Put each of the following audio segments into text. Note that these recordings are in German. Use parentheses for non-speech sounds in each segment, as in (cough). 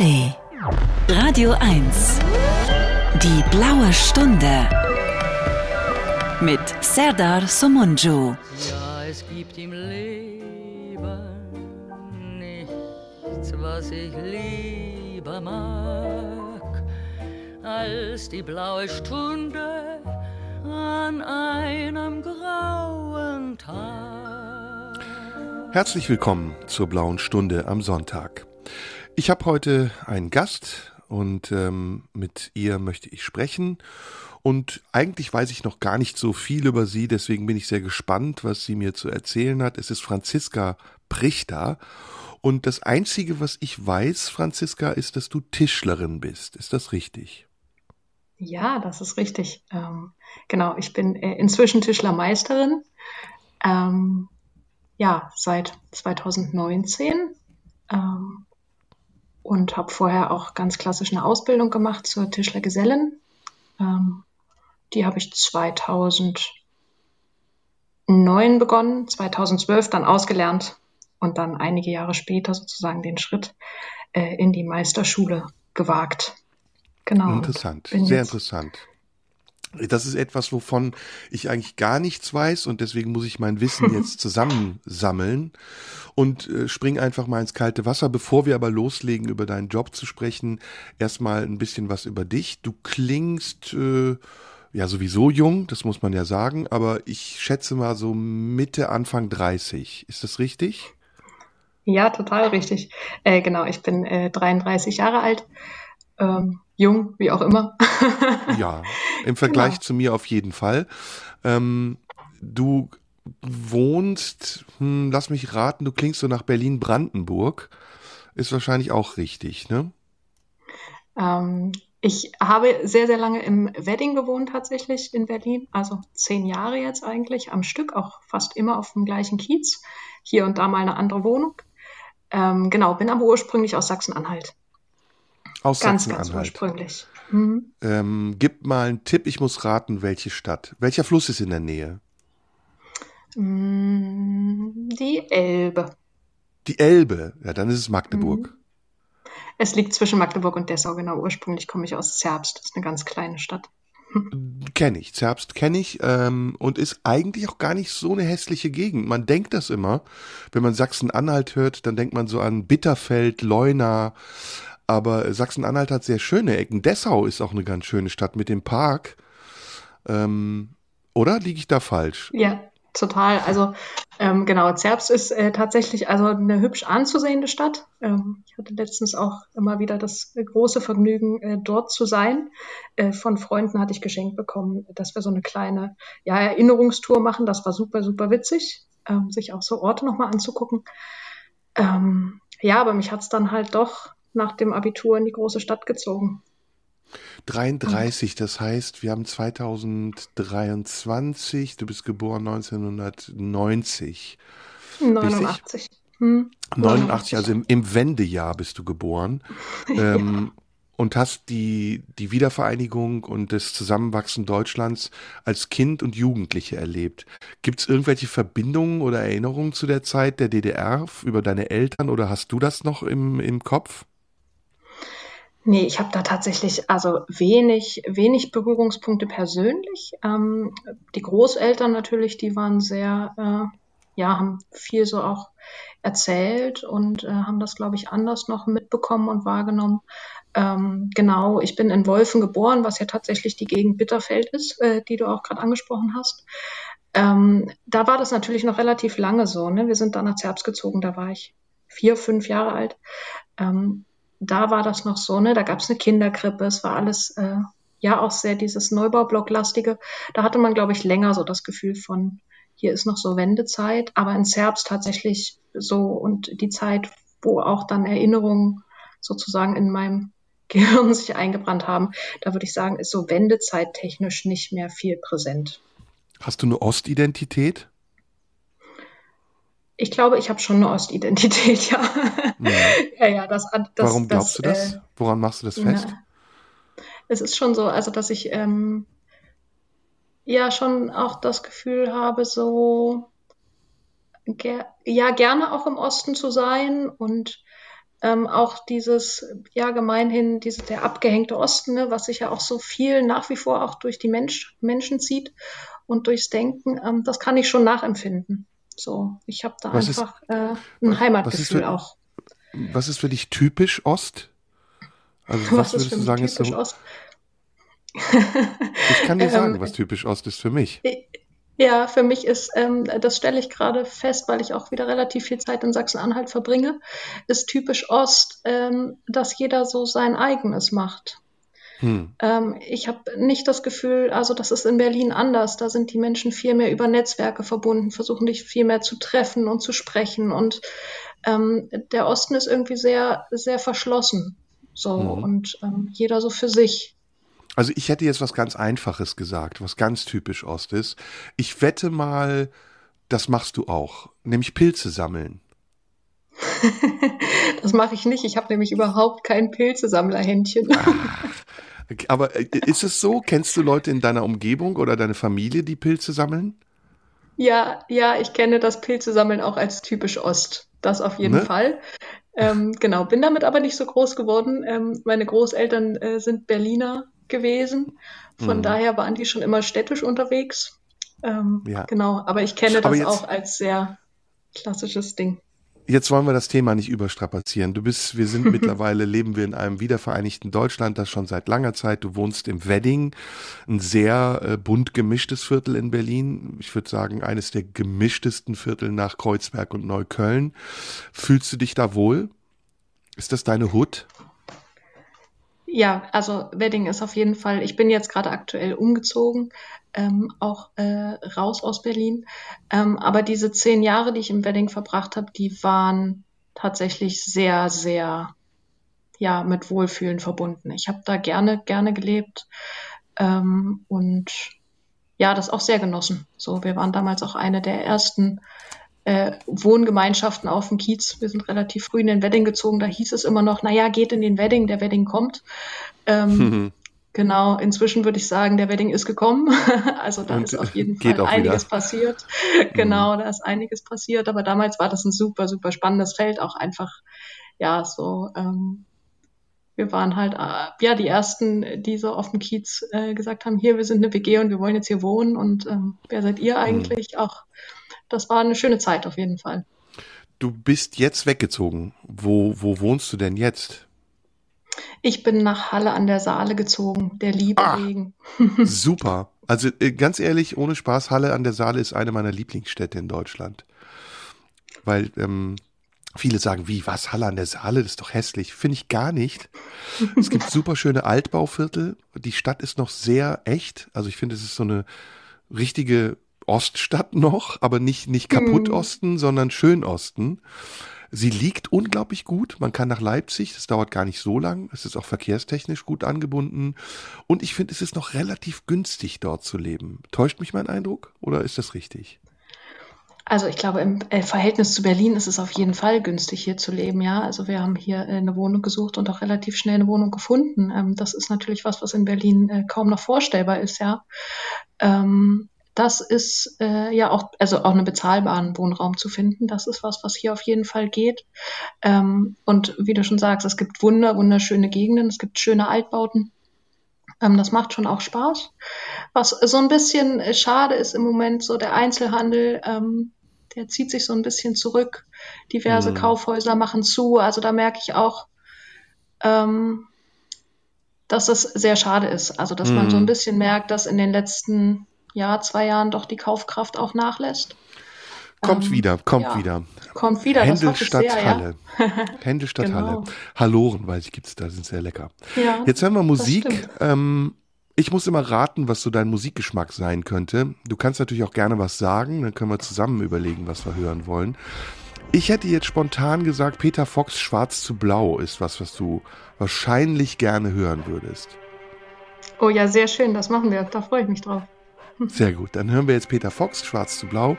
ARD. Radio 1. Die blaue Stunde. Mit Serdar Somunju. Ja, es gibt im Leben nichts, was ich lieber mag, als die blaue Stunde an einem grauen Tag. Herzlich willkommen zur blauen Stunde am Sonntag. Ich habe heute einen Gast und ähm, mit ihr möchte ich sprechen. Und eigentlich weiß ich noch gar nicht so viel über sie, deswegen bin ich sehr gespannt, was sie mir zu erzählen hat. Es ist Franziska Prichter. Und das Einzige, was ich weiß, Franziska, ist, dass du Tischlerin bist. Ist das richtig? Ja, das ist richtig. Ähm, genau, ich bin äh, inzwischen Tischlermeisterin. Ähm, ja, seit 2019. Ähm, und habe vorher auch ganz klassisch eine Ausbildung gemacht zur Tischlergesellin. Ähm, die habe ich 2009 begonnen, 2012 dann ausgelernt und dann einige Jahre später sozusagen den Schritt äh, in die Meisterschule gewagt. Genau. Interessant, sehr interessant. Das ist etwas, wovon ich eigentlich gar nichts weiß und deswegen muss ich mein Wissen (laughs) jetzt zusammensammeln und äh, spring einfach mal ins kalte Wasser. Bevor wir aber loslegen, über deinen Job zu sprechen, erstmal ein bisschen was über dich. Du klingst äh, ja sowieso jung, das muss man ja sagen, aber ich schätze mal so Mitte, Anfang 30. Ist das richtig? Ja, total richtig. Äh, genau, ich bin äh, 33 Jahre alt. Ähm, jung, wie auch immer. (laughs) ja, im Vergleich genau. zu mir auf jeden Fall. Ähm, du wohnst, hm, lass mich raten, du klingst so nach Berlin-Brandenburg. Ist wahrscheinlich auch richtig, ne? Ähm, ich habe sehr, sehr lange im Wedding gewohnt tatsächlich in Berlin, also zehn Jahre jetzt eigentlich am Stück, auch fast immer auf dem gleichen Kiez. Hier und da mal eine andere Wohnung. Ähm, genau, bin aber ursprünglich aus Sachsen-Anhalt. Aus ganz, Sachsen-Anhalt. Ganz ursprünglich. Mhm. Ähm, gib mal einen Tipp, ich muss raten, welche Stadt. Welcher Fluss ist in der Nähe? Mm, die Elbe. Die Elbe, ja, dann ist es Magdeburg. Mhm. Es liegt zwischen Magdeburg und Dessau, genau. Ursprünglich komme ich aus Zerbst, das ist eine ganz kleine Stadt. (laughs) Kenne ich, Zerbst kenne ich ähm, und ist eigentlich auch gar nicht so eine hässliche Gegend. Man denkt das immer, wenn man Sachsen-Anhalt hört, dann denkt man so an Bitterfeld, Leuna, aber Sachsen-Anhalt hat sehr schöne Ecken. Dessau ist auch eine ganz schöne Stadt mit dem Park. Ähm, oder liege ich da falsch? Ja, total. Also ähm, genau, Zerbst ist äh, tatsächlich also eine hübsch anzusehende Stadt. Ähm, ich hatte letztens auch immer wieder das große Vergnügen, äh, dort zu sein. Äh, von Freunden hatte ich geschenkt bekommen, dass wir so eine kleine ja, Erinnerungstour machen. Das war super, super witzig, ähm, sich auch so Orte nochmal anzugucken. Ähm, ja, aber mich hat es dann halt doch nach dem Abitur in die große Stadt gezogen. 33, das heißt, wir haben 2023, du bist geboren 1990. 89. Hm. 89, also im, im, Wendejahr bist du geboren. (laughs) Ähm, ja. Und hast die, die Wiedervereinigung und das Zusammenwachsen Deutschlands als Kind und Jugendliche erlebt. Gibt es irgendwelche Verbindungen oder Erinnerungen zu der Zeit der DDR über deine Eltern oder hast du das noch im, im Kopf? Nee, ich habe da tatsächlich also wenig, wenig Berührungspunkte persönlich. Ähm, die Großeltern natürlich, die waren sehr, äh, ja, haben viel so auch erzählt und äh, haben das, glaube ich, anders noch mitbekommen und wahrgenommen. Ähm, genau, ich bin in Wolfen geboren, was ja tatsächlich die Gegend Bitterfeld ist, äh, die du auch gerade angesprochen hast. Ähm, da war das natürlich noch relativ lange so. Ne? Wir sind dann nach Zerbst gezogen, da war ich vier, fünf Jahre alt. Ähm, da war das noch so, ne? Da gab es eine Kinderkrippe, es war alles äh, ja auch sehr dieses Neubaublocklastige. Da hatte man, glaube ich, länger so das Gefühl von, hier ist noch so Wendezeit, aber in Zerbst tatsächlich so und die Zeit, wo auch dann Erinnerungen sozusagen in meinem (laughs) Gehirn sich eingebrannt haben, da würde ich sagen, ist so Wendezeit technisch nicht mehr viel präsent. Hast du eine Ostidentität? Ich glaube, ich habe schon eine Ostidentität, (laughs) ja. Mhm. ja, ja, das, das, Warum glaubst das, du das? Äh, Woran machst du das fest? Na, es ist schon so, also dass ich ähm, ja schon auch das Gefühl habe, so ger ja gerne auch im Osten zu sein und ähm, auch dieses, ja, gemeinhin, diese, der abgehängte Osten, ne, was sich ja auch so viel nach wie vor auch durch die Mensch, Menschen zieht und durchs Denken, ähm, das kann ich schon nachempfinden. So, ich habe da was einfach ist, äh, ein Heimatgefühl für, auch. Was ist für dich typisch Ost? Also was, was würdest du sagen, ist so? Ost? ich kann dir (laughs) sagen, ähm, was typisch Ost ist für mich. Ja, für mich ist, ähm, das stelle ich gerade fest, weil ich auch wieder relativ viel Zeit in Sachsen-Anhalt verbringe, ist typisch Ost, ähm, dass jeder so sein eigenes macht. Hm. Ähm, ich habe nicht das Gefühl, also das ist in Berlin anders. Da sind die Menschen viel mehr über Netzwerke verbunden, versuchen dich viel mehr zu treffen und zu sprechen. Und ähm, der Osten ist irgendwie sehr, sehr verschlossen. So hm. und ähm, jeder so für sich. Also ich hätte jetzt was ganz Einfaches gesagt, was ganz typisch Ost ist. Ich wette mal, das machst du auch, nämlich Pilze sammeln. (laughs) das mache ich nicht. Ich habe nämlich überhaupt kein Pilzesammlerhändchen. aber äh, ist es so? Kennst du Leute in deiner Umgebung oder deine Familie, die Pilze sammeln? Ja, ja, ich kenne das Pilzesammeln auch als typisch Ost. Das auf jeden ne? Fall. Ähm, genau, bin damit aber nicht so groß geworden. Ähm, meine Großeltern äh, sind Berliner gewesen. Von mhm. daher waren die schon immer städtisch unterwegs. Ähm, ja. Genau, aber ich kenne das auch als sehr klassisches Ding. Jetzt wollen wir das Thema nicht überstrapazieren. Du bist, wir sind (laughs) mittlerweile, leben wir in einem wiedervereinigten Deutschland, das schon seit langer Zeit. Du wohnst im Wedding, ein sehr äh, bunt gemischtes Viertel in Berlin. Ich würde sagen, eines der gemischtesten Viertel nach Kreuzberg und Neukölln. Fühlst du dich da wohl? Ist das deine Hut? Ja, also Wedding ist auf jeden Fall, ich bin jetzt gerade aktuell umgezogen, ähm, auch äh, raus aus Berlin. Ähm, aber diese zehn Jahre, die ich im Wedding verbracht habe, die waren tatsächlich sehr, sehr, ja, mit Wohlfühlen verbunden. Ich habe da gerne, gerne gelebt ähm, und ja, das auch sehr genossen. So, wir waren damals auch eine der ersten äh, Wohngemeinschaften auf dem Kiez. Wir sind relativ früh in den Wedding gezogen. Da hieß es immer noch, naja, geht in den Wedding, der Wedding kommt. Ähm. (laughs) Genau, inzwischen würde ich sagen, der Wedding ist gekommen. (laughs) also da Und ist auf jeden Fall einiges wieder. passiert. (laughs) genau, mhm. da ist einiges passiert. Aber damals war das ein super, super spannendes Feld. Auch einfach, ja, so, ähm, wir waren halt, äh, ja, die ersten, die so auf dem Kiez äh, gesagt haben, hier, wir sind eine WG und wir wollen jetzt hier wohnen. Und ähm, wer seid ihr mhm. eigentlich? Mhm. Auch das war eine schöne Zeit auf jeden Fall. Du bist jetzt weggezogen. Wo, wo wohnst du denn jetzt? Ich bin nach Halle an der Saale gezogen, der Liebe ah, wegen. (laughs) super. Also äh, ganz ehrlich, ohne Spaß, Halle an der Saale ist eine meiner Lieblingsstädte in Deutschland. Weil ähm, viele sagen, wie, was, Halle an der Saale, das ist doch hässlich. Finde ich gar nicht. es gibt (laughs) super schöne Altbauviertel. Die Stadt ist noch sehr echt. Also ich finde, es ist so eine richtige Oststadt noch, aber nicht, nicht kaputt mhm. Osten, sondern schön Osten. Sie liegt unglaublich gut. Man kann nach Leipzig, das dauert gar nicht so lang. Es ist auch verkehrstechnisch gut angebunden. Und ich finde, es ist noch relativ günstig, dort zu leben. Täuscht mich mein Eindruck oder ist das richtig? Also ich glaube, im äh, Verhältnis zu Berlin ist es auf jeden Fall günstig, hier zu leben, ja. Also wir haben hier äh, eine Wohnung gesucht und auch relativ schnell eine Wohnung gefunden. Ähm, das ist natürlich was, was in Berlin äh, kaum noch vorstellbar ist, ja. Ähm, das ist äh, ja auch, also auch einen bezahlbaren Wohnraum zu finden. Das ist was, was hier auf jeden Fall geht. Ähm, und wie du schon sagst, es gibt wunder, wunderschöne Gegenden, es gibt schöne Altbauten. Ähm, das macht schon auch Spaß. Was so ein bisschen schade ist im Moment, so der Einzelhandel, ähm, der zieht sich so ein bisschen zurück. Diverse mhm. Kaufhäuser machen zu. Also da merke ich auch, ähm, dass das sehr schade ist. Also dass mhm. man so ein mhm. bisschen merkt, dass in den letzten Jahr, zwei Jahren doch die Kaufkraft auch nachlässt. Kommt ähm, wieder, kommt ja, wieder. Kommt wieder, Händel statt sehr, Halle. Ja. Händel (laughs) genau. Halle. Halloren, weiß ich, gibt's da, sind sehr lecker. Ja, Jetzt hören wir Musik. Ähm, ich muss immer raten, was so dein Musikgeschmack sein könnte. Du kannst natürlich auch gerne was sagen, dann können wir zusammen überlegen, was wir hören wollen. Ich hätte jetzt spontan gesagt, Peter Fox Schwarz zu Blau ist was, was du wahrscheinlich gerne hören würdest. Oh ja, sehr schön, das machen wir. Da freue ich mich drauf. Sehr gut. Dann hören wir jetzt Peter Fox, Schwarz zu Blau.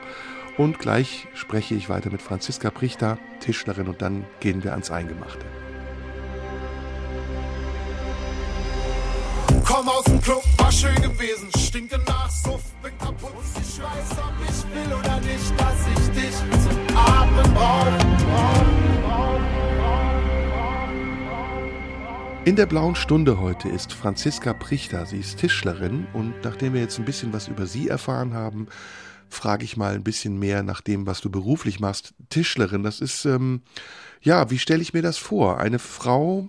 Und gleich spreche ich weiter mit Franziska Prichter, Tischlerin, und dann gehen wir ans Eingemachte. Komm aus dem Club, war schön gewesen, stinke nach Suff, bin kaputt. Ich weiß, ob ich will oder nicht, dass ich dich zum Atmen brauch. In der blauen Stunde heute ist Franziska Prichter. Sie ist Tischlerin und nachdem wir jetzt ein bisschen was über sie erfahren haben, frage ich mal ein bisschen mehr nach dem, was du beruflich machst. Tischlerin, das ist, ähm, ja, wie stelle ich mir das vor? Eine Frau,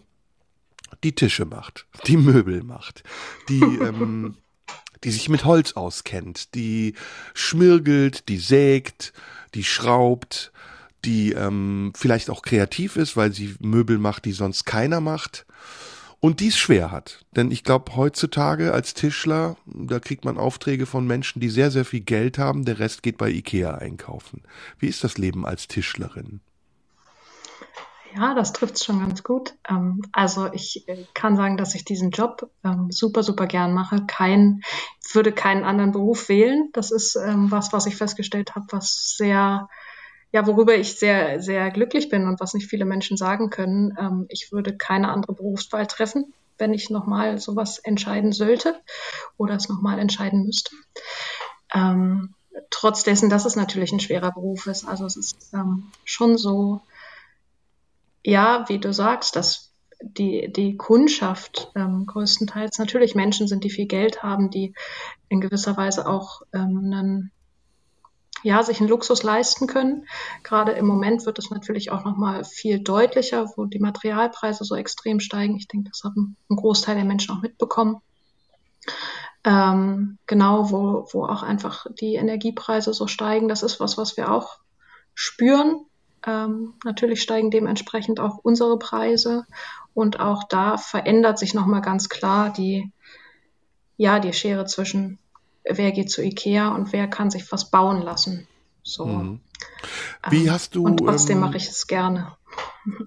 die Tische macht, die Möbel macht, die, ähm, (laughs) die sich mit Holz auskennt, die schmirgelt, die sägt, die schraubt, die ähm, vielleicht auch kreativ ist, weil sie Möbel macht, die sonst keiner macht und dies schwer hat. Denn ich glaube, heutzutage als Tischler, da kriegt man Aufträge von Menschen, die sehr, sehr viel Geld haben, der Rest geht bei Ikea einkaufen. Wie ist das Leben als Tischlerin? Ja, das trifft es schon ganz gut. Ähm, also ich äh, kann sagen, dass ich diesen Job ähm, super, super gern mache. Kein, würde keinen anderen Beruf wählen. Das ist ähm, was, was ich festgestellt habe, was sehr, ja, worüber ich sehr, sehr glücklich bin und was nicht viele Menschen sagen können. Ähm, ich würde keine andere Berufswahl treffen, wenn ich nochmal sowas entscheiden sollte oder es nochmal entscheiden müsste. Ähm, trotz dessen, dass es natürlich ein schwerer Beruf ist. Also es ist ähm, schon so, ja, wie du sagst, dass die, die Kundschaft ähm, größtenteils natürlich Menschen sind, die viel Geld haben, die in gewisser Weise auch ähm, einen, ja, sich einen Luxus leisten können. Gerade im Moment wird es natürlich auch nochmal viel deutlicher, wo die Materialpreise so extrem steigen. Ich denke, das hat ein, Großteil der Menschen auch mitbekommen. Ähm, genau, wo, wo auch einfach die Energiepreise so steigen. Das ist was, was wir auch spüren. Ähm, natürlich steigen dementsprechend auch unsere Preise und auch da verändert sich nochmal ganz klar die, ja, die Schere zwischen wer geht zu Ikea und wer kann sich was bauen lassen. So. Mhm. Wie ähm, hast du. Und trotzdem ähm, mache ich es gerne.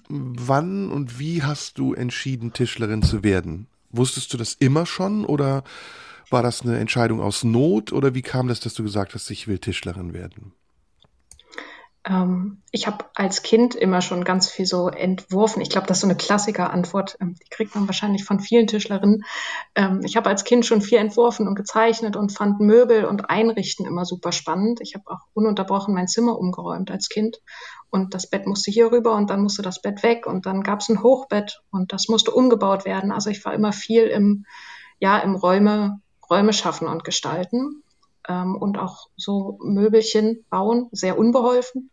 Wann und wie hast du entschieden, Tischlerin zu werden? Wusstest du das immer schon oder war das eine Entscheidung aus Not oder wie kam das, dass du gesagt hast, ich will Tischlerin werden? Ähm, ich habe als Kind immer schon ganz viel so entworfen. Ich glaube, das ist so eine Klassiker-Antwort. Ähm, die kriegt man wahrscheinlich von vielen Tischlerinnen. Ähm, ich habe als Kind schon viel entworfen und gezeichnet und fand Möbel und Einrichten immer super spannend. Ich habe auch ununterbrochen mein Zimmer umgeräumt als Kind. Und das Bett musste hier rüber und dann musste das Bett weg und dann gab es ein Hochbett und das musste umgebaut werden. Also ich war immer viel im, ja, im Räume, Räume schaffen und gestalten ähm, und auch so Möbelchen bauen, sehr unbeholfen.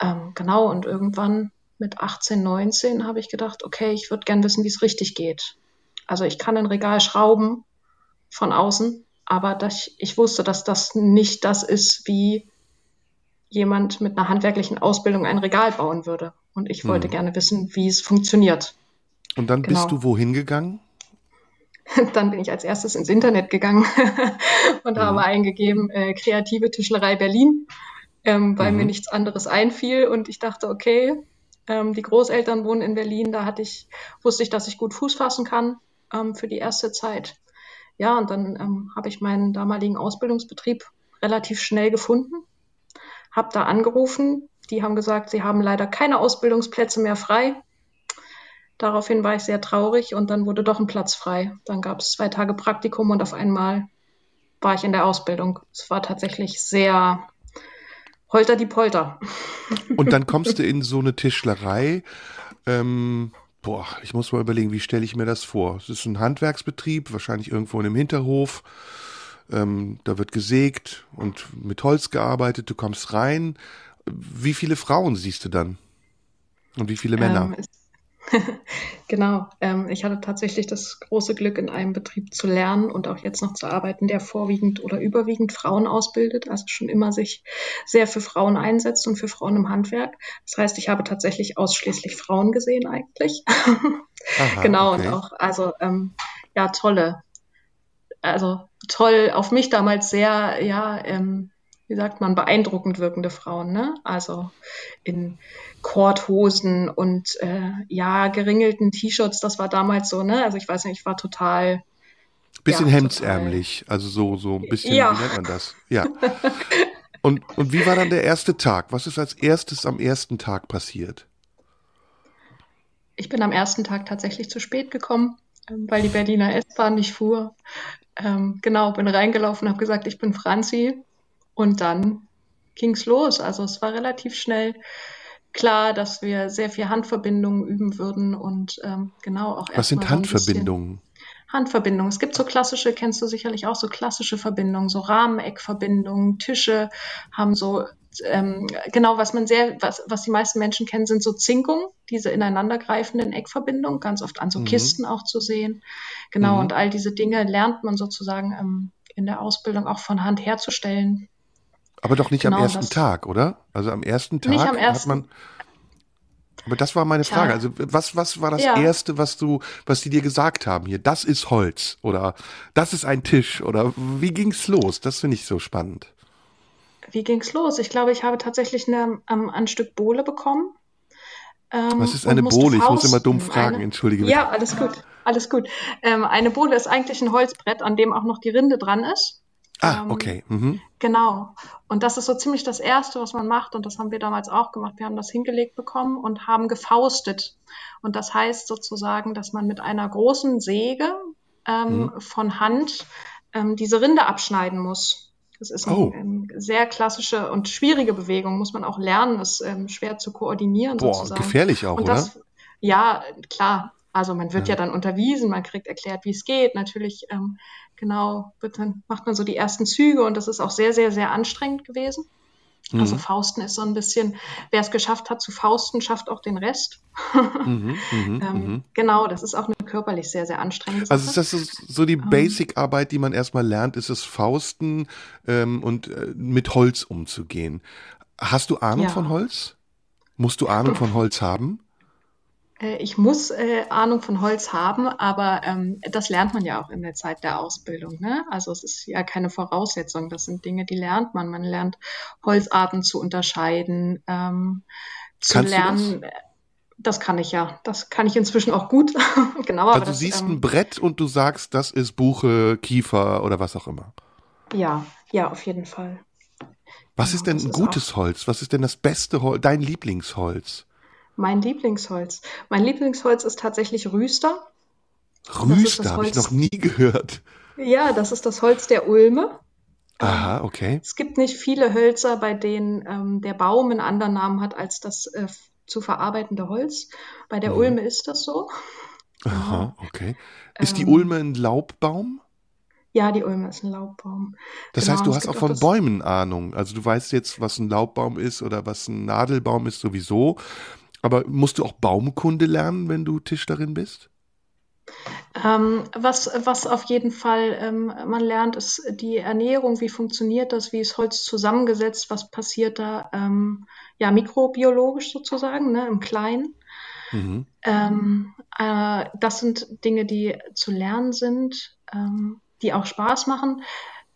Ähm, genau, und irgendwann mit 18, 19 habe ich gedacht, okay, ich würde gern wissen, wie es richtig geht. Also ich kann ein Regal schrauben von außen, aber das, ich wusste, dass das nicht das ist, wie jemand mit einer handwerklichen Ausbildung ein Regal bauen würde. Und ich wollte hm. gerne wissen, wie es funktioniert. Und dann genau. bist du wohin gegangen? (laughs) Dann bin ich als erstes ins Internet gegangen (laughs) und hm. habe eingegeben, äh, kreative Tischlerei Berlin ähm, weil mhm. mir nichts anderes einfiel und ich dachte, okay, ähm, die Großeltern wohnen in Berlin, da hatte ich, wusste ich, dass ich gut Fuß fassen kann ähm, für die erste Zeit. Ja, und dann ähm, habe ich meinen damaligen Ausbildungsbetrieb relativ schnell gefunden, habe da angerufen, die haben gesagt, sie haben leider keine Ausbildungsplätze mehr frei. Daraufhin war ich sehr traurig und dann wurde doch ein Platz frei. Dann gab es zwei Tage Praktikum und auf einmal war ich in der Ausbildung. Es war tatsächlich sehr Holter die Polter. Und dann kommst du in so eine Tischlerei. Ähm, boah, ich muss mal überlegen, wie stelle ich mir das vor? Es ist ein Handwerksbetrieb, wahrscheinlich irgendwo in einem Hinterhof. Ähm, da wird gesägt und mit Holz gearbeitet. Du kommst rein. Wie viele Frauen siehst du dann? Und wie viele Männer? Ähm, (laughs) genau. Ähm, ich hatte tatsächlich das große Glück, in einem Betrieb zu lernen und auch jetzt noch zu arbeiten, der vorwiegend oder überwiegend Frauen ausbildet, also schon immer sich sehr für Frauen einsetzt und für Frauen im Handwerk. Das heißt, ich habe tatsächlich ausschließlich Frauen gesehen eigentlich. (laughs) Aha, genau, okay. und auch, also ähm, ja, tolle, also toll, auf mich damals sehr, ja, ähm, wie sagt man, beeindruckend wirkende Frauen, ne? Also in Korthosen und äh, ja, geringelten T-Shirts, das war damals so, ne? Also ich weiß nicht, ich war total. Bisschen ja, hemdsärmlich, total. also so, so ein bisschen, ja. wie nennt man das? Ja. und, und wie war dann der erste Tag? Was ist als erstes am ersten Tag passiert? Ich bin am ersten Tag tatsächlich zu spät gekommen, ähm, weil die Berliner S-Bahn nicht fuhr. Ähm, genau, bin reingelaufen, habe gesagt, ich bin Franzi. Und dann ging's los. Also es war relativ schnell klar, dass wir sehr viel Handverbindungen üben würden und ähm, genau auch Was sind Handverbindungen? Handverbindungen. Es gibt so klassische, kennst du sicherlich auch so klassische Verbindungen, so Rahmeneckverbindungen, Tische haben so ähm, genau, was man sehr, was, was die meisten Menschen kennen, sind so Zinkungen, diese ineinandergreifenden Eckverbindungen, ganz oft an so Mhm. Kisten auch zu sehen. Genau, Mhm. und all diese Dinge lernt man sozusagen ähm, in der Ausbildung auch von Hand herzustellen. Aber doch nicht am Genau, ersten das- Tag, oder? Also am ersten Tag am hat ersten. man. Aber das war meine Tja. Frage. Also was, was war das Ja. erste, was du, was die dir gesagt haben hier? Das ist Holz oder das ist ein Tisch oder wie ging's los? Das finde ich so spannend. Wie ging's los? Ich glaube, ich habe tatsächlich eine, ähm, ein Stück Bohle bekommen. ähm, Was ist eine Bohle? Ich muss immer dumm fragen, Eine- entschuldige bitte. Ja, alles gut, alles gut. Ähm, eine Bohle ist eigentlich ein Holzbrett, an dem auch noch die Rinde dran ist. Ah, ähm, okay. Mhm. Genau. Und das ist so ziemlich das Erste, was man macht. Und das haben wir damals auch gemacht. Wir haben das hingelegt bekommen und haben gefaustet. Und das heißt sozusagen, dass man mit einer großen Säge ähm, Mhm. von Hand ähm, diese Rinde abschneiden muss. Das ist eine Oh. ähm, sehr klassische und schwierige Bewegung, muss man auch lernen, ist ähm, schwer zu koordinieren Boah, sozusagen. gefährlich auch, Und oder? das, ja, klar. Also man wird Ja. ja. dann unterwiesen, man kriegt erklärt, wie es geht. Natürlich, ähm, genau, wird dann macht man so die ersten Züge und das ist auch sehr, sehr, sehr anstrengend gewesen. Also Mhm. Fausten ist so ein bisschen, wer es geschafft hat zu Fausten, schafft auch den Rest. Mhm, (laughs) mhm, Ähm, mhm. Genau, das ist auch eine körperlich sehr, sehr anstrengende Sache. Also ist das so- so die Ähm. Basic-Arbeit, die man erstmal lernt, ist es Fausten ähm, und äh, mit Holz umzugehen. Hast du Ahnung Ja. von Holz? Musst du Ahnung von Holz haben? Äh, Ich muss äh, Ahnung von Holz haben, aber ähm, das lernt man ja auch in der Zeit der Ausbildung. Ne? Also es ist ja keine Voraussetzung. Das sind Dinge, die lernt man. Man lernt Holzarten zu unterscheiden, ähm, zu Kannst lernen. Das? kann ich ja. Das kann ich inzwischen auch gut. (laughs) genau, aber Also du das, siehst ähm, ein Brett und du sagst, das ist Buche, Kiefer oder was auch immer. ja, ja, auf jeden Fall. Was Genau, ist denn das ein gutes Holz? Was ist denn das beste Holz, dein Lieblingsholz? Mein Lieblingsholz. Mein Lieblingsholz ist tatsächlich Rüster. Rüster habe ich noch nie gehört. Ja, das ist das Holz der Ulme. Aha, okay. Es gibt nicht viele Hölzer, bei denen ähm, der Baum einen anderen Namen hat als das äh, zu verarbeitende Holz. Bei der Mhm. Ulme ist das so. Aha, okay. Ist die Ähm, Ulme ein Laubbaum? Ja, die Ulme ist ein Laubbaum. Das Genau, heißt, du hast auch auch von das- Bäumen Ahnung. Also du weißt jetzt, was ein Laubbaum ist oder was ein Nadelbaum ist sowieso. Aber musst du auch Baumkunde lernen, wenn du Tischlerin bist? Ähm, was, was auf jeden Fall ähm, man lernt, ist die Ernährung, wie funktioniert das, wie ist Holz zusammengesetzt, was passiert da, ähm, ja, mikrobiologisch sozusagen, ne, im Kleinen. Mhm. Ähm, äh, das sind Dinge, die zu lernen sind, ähm, die auch Spaß machen.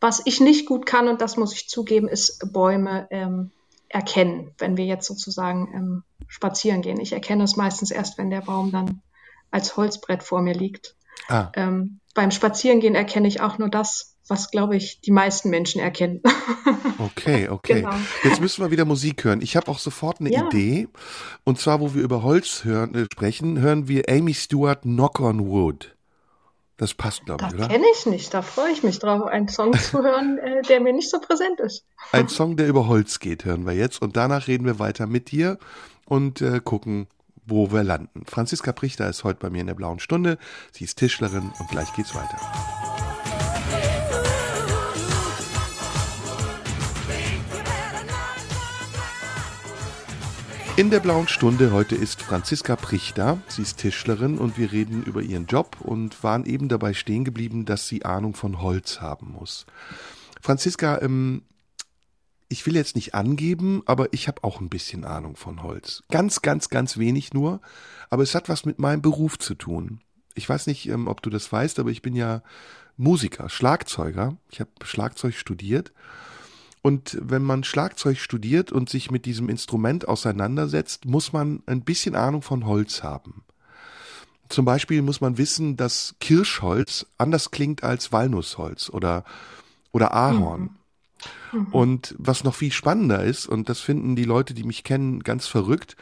Was ich nicht gut kann, und das muss ich zugeben, ist Bäume ähm, erkennen, wenn wir jetzt sozusagen ähm, spazieren gehen. Ich erkenne es meistens erst, wenn der Baum dann als Holzbrett vor mir liegt. Ah, Ähm, beim Spazierengehen erkenne ich auch nur das, was, glaube ich, die meisten Menschen erkennen. (laughs) okay, okay. Genau. Jetzt müssen wir wieder Musik hören. Ich habe auch sofort eine Ja. Idee. Und zwar, wo wir über Holz hören, äh, sprechen, hören wir Amy Stewart Knock on Wood. Das passt, glaube ich, oder? kenne ich nicht. Da freue ich mich drauf, einen Song zu hören, äh, der mir nicht so präsent ist. Ein Song, der über Holz geht, hören wir jetzt. Und danach reden wir weiter mit dir und äh, gucken, wo wir landen. Franziska Prichter ist heute bei mir in der blauen Stunde. Sie ist Tischlerin und gleich geht's weiter. In der blauen Stunde heute ist Franziska Prichter. Sie ist Tischlerin und wir reden über ihren Job und waren eben dabei stehen geblieben, dass sie Ahnung von Holz haben muss. Franziska, ähm, ich will jetzt nicht angeben, aber ich habe auch ein bisschen Ahnung von Holz. Ganz, ganz, ganz wenig nur, aber es hat was mit meinem Beruf zu tun. Ich weiß nicht, ähm, ob du das weißt, aber ich bin ja Musiker, Schlagzeuger. Ich habe Schlagzeug studiert. Und wenn man Schlagzeug studiert und sich mit diesem Instrument auseinandersetzt, muss man ein bisschen Ahnung von Holz haben. Zum Beispiel muss man wissen, dass Kirschholz anders klingt als Walnussholz oder, oder Ahorn. Und was noch viel spannender ist, und das finden die Leute, die mich kennen, ganz verrückt,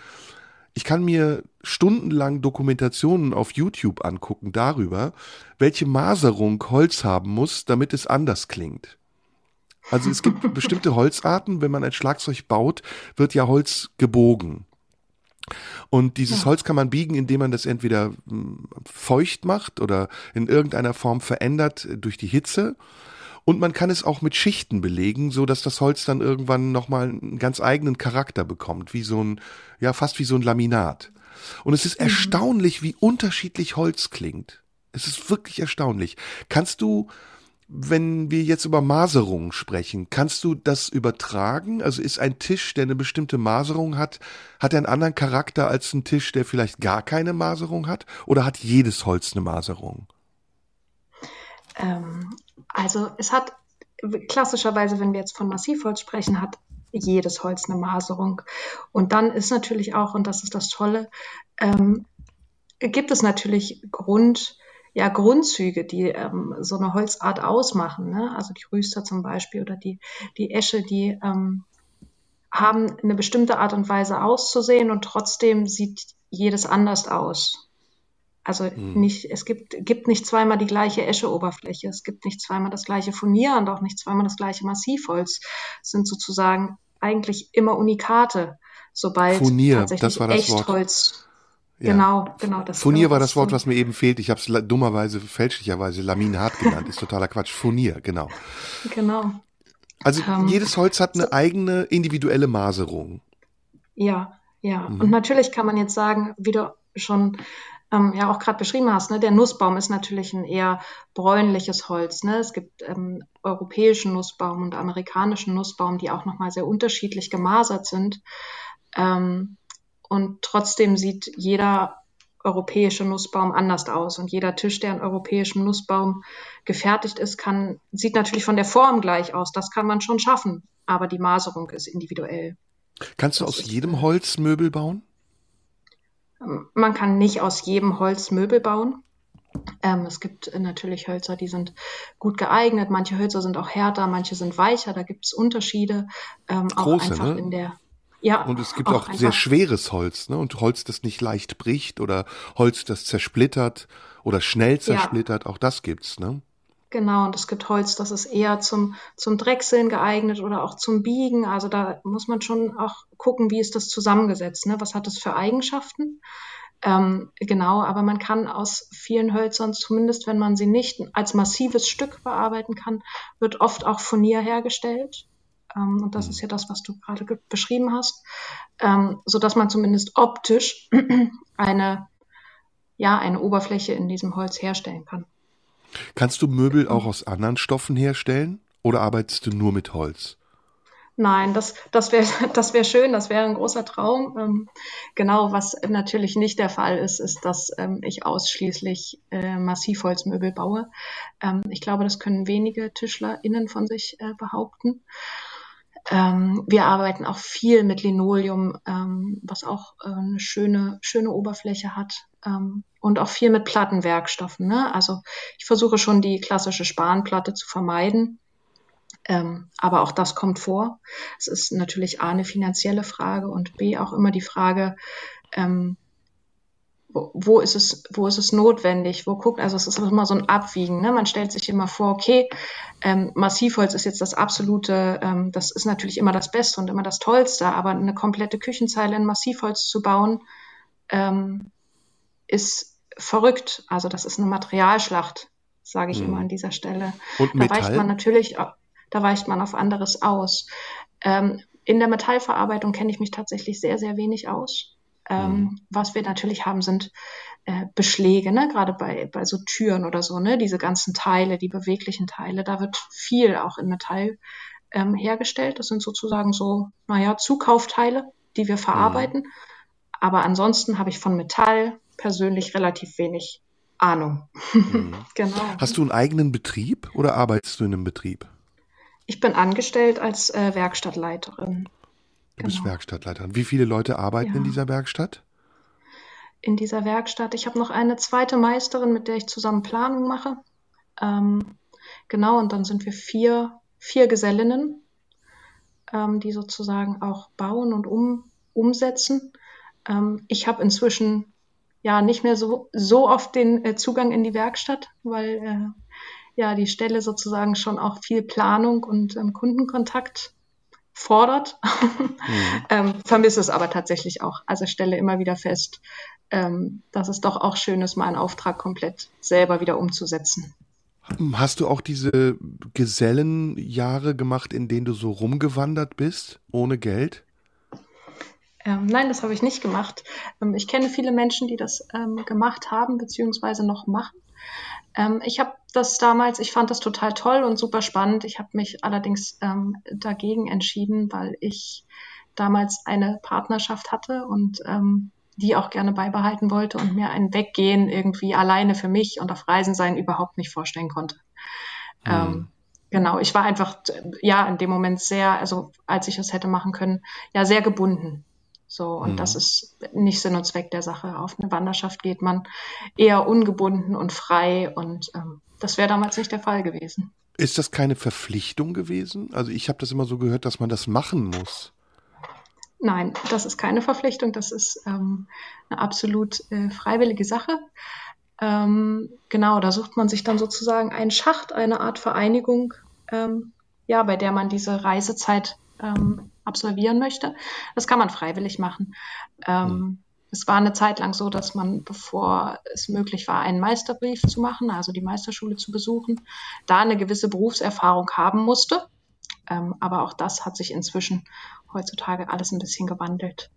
ich kann mir stundenlang Dokumentationen auf YouTube angucken darüber, welche Maserung Holz haben muss, damit es anders klingt. Also es gibt bestimmte Holzarten, wenn man ein Schlagzeug baut, wird ja Holz gebogen. Und dieses ja. Holz kann man biegen, indem man das entweder hm, feucht macht oder in irgendeiner Form verändert durch die Hitze. Und man kann es auch mit Schichten belegen, so dass das Holz dann irgendwann nochmal einen ganz eigenen Charakter bekommt, wie so ein, ja, fast wie so ein Laminat. Und es ist mhm. erstaunlich, wie unterschiedlich Holz klingt. Es ist wirklich erstaunlich. Kannst du wenn wir jetzt über Maserungen sprechen, kannst du das übertragen? Also ist ein Tisch, der eine bestimmte Maserung hat, hat er einen anderen Charakter als ein Tisch, der vielleicht gar keine Maserung hat? Oder hat jedes Holz eine Maserung? Ähm, also es hat klassischerweise, wenn wir jetzt von Massivholz sprechen, hat jedes Holz eine Maserung. Und dann ist natürlich auch, und das ist das Tolle, ähm, gibt es natürlich Grund, ja, Grundzüge, die ähm, so eine Holzart ausmachen. Ne? Also die Rüster zum Beispiel oder die, die Esche, die ähm, haben eine bestimmte Art und Weise auszusehen und trotzdem sieht jedes anders aus. Also hm. nicht, es gibt, gibt nicht zweimal die gleiche Esche-Oberfläche, es gibt nicht zweimal das gleiche Furnier und auch nicht zweimal das gleiche Massivholz. Es sind sozusagen eigentlich immer Unikate, sobald Furnier, tatsächlich das war das Echtholz Wort. Ja. Genau, genau. Das Furnier genau, war das Wort, was mir eben fehlt. Ich habe es dummerweise, fälschlicherweise Laminat genannt. Ist totaler Quatsch. Furnier, genau. Genau. Also ähm, jedes Holz hat eine eigene individuelle Maserung. Ja, ja. Mhm. Und natürlich kann man jetzt sagen, wie du schon ähm, ja auch gerade beschrieben hast, ne, der Nussbaum ist natürlich ein eher bräunliches Holz. Ne? Es gibt ähm, europäischen Nussbaum und amerikanischen Nussbaum, die auch nochmal sehr unterschiedlich gemasert sind. Ähm, und trotzdem sieht jeder europäische Nussbaum anders aus. Und jeder Tisch, der in europäischem Nussbaum gefertigt ist, kann, sieht natürlich von der Form gleich aus. Das kann man schon schaffen. Aber die Maserung ist individuell. Kannst du das aus jedem Holz Möbel bauen? Ähm, man kann nicht aus jedem Holz Möbel bauen. Ähm, es gibt natürlich Hölzer, die sind gut geeignet. Manche Hölzer sind auch härter, manche sind weicher. Da gibt es Unterschiede. Ähm, Große, auch einfach ne? in der ja, und es gibt auch, auch sehr schweres Holz, ne? Und Holz, das nicht leicht bricht oder Holz, das zersplittert oder schnell zersplittert, ja. auch das gibt's, ne? Genau, und es gibt Holz, das ist eher zum, zum Drechseln geeignet oder auch zum Biegen. Also da muss man schon auch gucken, wie ist das zusammengesetzt, ne? Was hat es für Eigenschaften? Ähm, genau, aber man kann aus vielen Hölzern, zumindest wenn man sie nicht als massives Stück bearbeiten kann, wird oft auch Furnier hergestellt. Ähm, und das mhm. ist ja das, was du gerade beschrieben hast, ähm, so dass man zumindest optisch (clears throat) eine, ja, eine Oberfläche in diesem Holz herstellen kann. Kannst du Möbel auch aus anderen Stoffen herstellen oder arbeitest du nur mit Holz? Nein, das, das wäre (laughs) das wär schön, das wäre ein großer Traum. Ähm, genau, was natürlich nicht der Fall ist, ist, dass ähm, ich ausschließlich äh, Massivholzmöbel baue. Ähm, ich glaube, das können wenige TischlerInnen von sich äh, behaupten. Ähm, wir arbeiten auch viel mit Linoleum, ähm, was auch äh, eine schöne, schöne Oberfläche hat. Ähm, und auch viel mit Plattenwerkstoffen. Ne? Also ich versuche schon die klassische Spanplatte zu vermeiden. Ähm, aber auch das kommt vor. Es ist natürlich A eine finanzielle Frage und B auch immer die Frage, ähm, wo, wo, ist es, wo ist es notwendig? Wo guckt, also es ist immer so ein Abwiegen. Ne? Man stellt sich immer vor, okay, ähm, Massivholz ist jetzt das absolute, ähm, das ist natürlich immer das Beste und immer das Tollste, aber eine komplette Küchenzeile in Massivholz zu bauen, ähm, ist verrückt. Also das ist eine Materialschlacht, sage ich hm. immer an dieser Stelle. Und da weicht man natürlich, da weicht man auf anderes aus. Ähm, in der Metallverarbeitung kenne ich mich tatsächlich sehr, sehr wenig aus. Ähm, mhm. Was wir natürlich haben, sind äh, Beschläge, ne? gerade bei, bei so Türen oder so, ne? diese ganzen Teile, die beweglichen Teile. Da wird viel auch in Metall ähm, hergestellt. Das sind sozusagen so, naja, Zukaufteile, die wir verarbeiten. Mhm. Aber ansonsten habe ich von Metall persönlich relativ wenig Ahnung. Mhm. (laughs) genau. Hast du einen eigenen Betrieb oder arbeitest du in einem Betrieb? Ich bin angestellt als äh, Werkstattleiterin. Du genau. bist Werkstattleiterin. Wie viele Leute arbeiten ja. in dieser Werkstatt? In dieser Werkstatt. Ich habe noch eine zweite Meisterin, mit der ich zusammen Planung mache. Ähm, genau, und dann sind wir vier, vier Gesellinnen, ähm, die sozusagen auch bauen und um, umsetzen. Ähm, ich habe inzwischen ja nicht mehr so, so oft den äh, Zugang in die Werkstatt, weil äh, ja die Stelle sozusagen schon auch viel Planung und ähm, Kundenkontakt fordert. Mhm. (laughs) ähm, vermisse es aber tatsächlich auch. Also stelle immer wieder fest, ähm, dass es doch auch schön ist, mal einen Auftrag komplett selber wieder umzusetzen. Hast du auch diese Gesellenjahre gemacht, in denen du so rumgewandert bist, ohne Geld? Ähm, nein, das habe ich nicht gemacht. Ähm, ich kenne viele Menschen, die das ähm, gemacht haben, beziehungsweise noch machen. Ähm, ich habe das damals, ich fand das total toll und super spannend. Ich habe mich allerdings ähm, dagegen entschieden, weil ich damals eine Partnerschaft hatte und ähm, die auch gerne beibehalten wollte und mir ein Weggehen irgendwie alleine für mich und auf Reisen sein überhaupt nicht vorstellen konnte. Mhm. Ähm, genau, ich war einfach, ja, in dem Moment sehr, also als ich es hätte machen können, ja, sehr gebunden. So, und mhm. das ist nicht Sinn und Zweck der Sache. Auf eine Wanderschaft geht man eher ungebunden und frei und ähm, das wäre damals nicht der Fall gewesen. Ist das keine Verpflichtung gewesen? Also ich habe das immer so gehört, dass man das machen muss. Nein, das ist keine Verpflichtung, das ist ähm, eine absolut äh, freiwillige Sache. Ähm, genau, da sucht man sich dann sozusagen einen Schacht, eine Art Vereinigung, ähm, ja, bei der man diese Reisezeit ähm, absolvieren möchte. Das kann man freiwillig machen. Mhm. Es war eine Zeit lang so, dass man, bevor es möglich war, einen Meisterbrief zu machen, also die Meisterschule zu besuchen, da eine gewisse Berufserfahrung haben musste. Ähm, aber auch das hat sich inzwischen heutzutage alles ein bisschen gewandelt.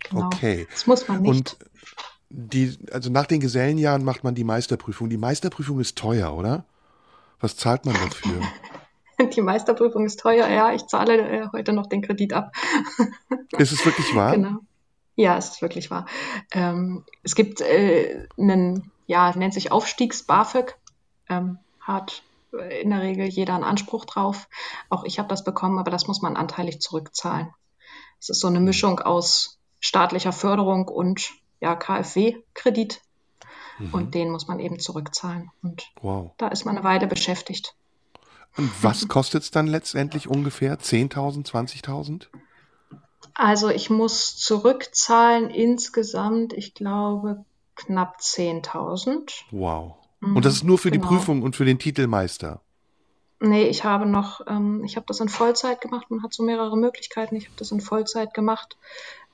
Genau. Okay. Das muss man nicht. Und die, also nach den Gesellenjahren macht man die Meisterprüfung. Die Meisterprüfung ist teuer, oder? Was zahlt man dafür? (laughs) die Meisterprüfung ist teuer, ja, ich zahle äh, heute noch den Kredit ab. ist es wirklich wahr? (laughs) Genau. Ja, es ist wirklich wahr. Ähm, es gibt äh, einen, ja, nennt sich Aufstiegs-BAföG, ähm, hat in der Regel jeder einen Anspruch drauf. Auch ich habe das bekommen, aber das muss man anteilig zurückzahlen. Es ist so eine Mischung aus staatlicher Förderung und ja, KfW-Kredit. Mhm. Und den muss man eben zurückzahlen. Und wow. da ist man eine Weile beschäftigt. Und was kostet es dann letztendlich ungefähr? 10.000, 20.000? Also ich muss zurückzahlen insgesamt, ich glaube, knapp 10.000. Wow. Mhm, und das ist nur für genau. die Prüfung und für den Titelmeister. Nee, ich habe noch, ähm, ich habe das in Vollzeit gemacht. Man hat so mehrere Möglichkeiten. Ich habe das in Vollzeit gemacht,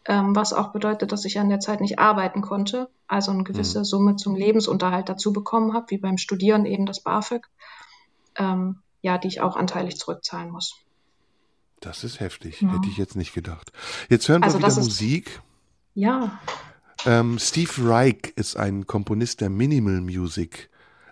ähm, was auch bedeutet, dass ich an der Zeit nicht arbeiten konnte, also eine gewisse mhm. Summe zum Lebensunterhalt dazu bekommen habe, wie beim Studieren eben das BAföG, ähm, ja, die ich auch anteilig zurückzahlen muss. Das ist heftig, ja. hätte ich jetzt nicht gedacht. Jetzt hören wir also wieder Musik. ja. Ähm, Steve Reich ist ein Komponist der Minimal Music.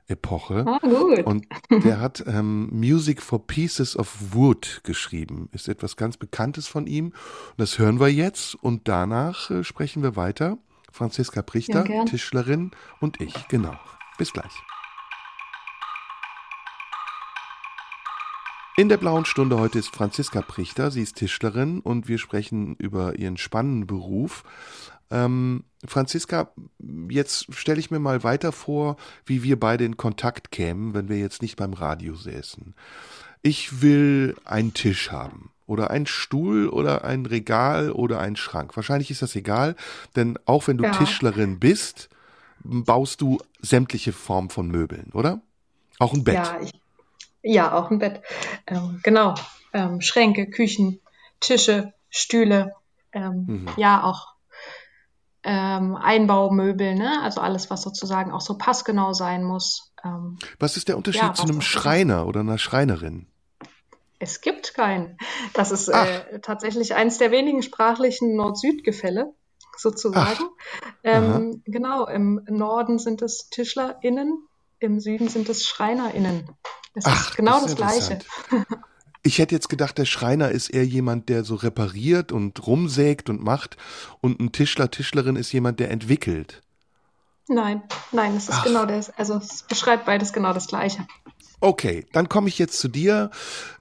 Epoche. Ah, gut. Und der hat ähm, Music for Pieces of Wood geschrieben. Ist etwas ganz Bekanntes von ihm. Und das hören wir jetzt und danach äh, sprechen wir weiter. Franziska Prichter, ja, Tischlerin und ich. Genau. Bis gleich. In der blauen Stunde heute ist Franziska Prichter. Sie ist Tischlerin und wir sprechen über ihren spannenden Beruf. Ähm, Franziska, jetzt stelle ich mir mal weiter vor, wie wir beide in Kontakt kämen, wenn wir jetzt nicht beim Radio säßen. Ich will einen Tisch haben oder einen Stuhl oder ein Regal oder einen Schrank. Wahrscheinlich ist das egal, denn auch wenn du ja. Tischlerin bist, baust du sämtliche Formen von Möbeln, oder? Auch ein Bett. Ja, ich, ja auch ein Bett. Ähm, genau. Ähm, Schränke, Küchen, Tische, Stühle. Ähm, mhm. Ja, auch ähm, Einbaumöbel, ne? also alles, was sozusagen auch so passgenau sein muss. Ähm, was ist der Unterschied ja, zu einem Schreiner oder einer Schreinerin? Es gibt keinen. Das ist äh, tatsächlich eines der wenigen sprachlichen Nord-Süd-Gefälle, sozusagen. Ähm, genau, im Norden sind es TischlerInnen, im Süden sind es SchreinerInnen. Es Ach, ist genau das, das Gleiche. Ich hätte jetzt gedacht, der Schreiner ist eher jemand, der so repariert und rumsägt und macht. Und ein Tischler, Tischlerin ist jemand, der entwickelt. Nein, nein, es ist Ach. genau das. Also es beschreibt beides genau das Gleiche. Okay, dann komme ich jetzt zu dir.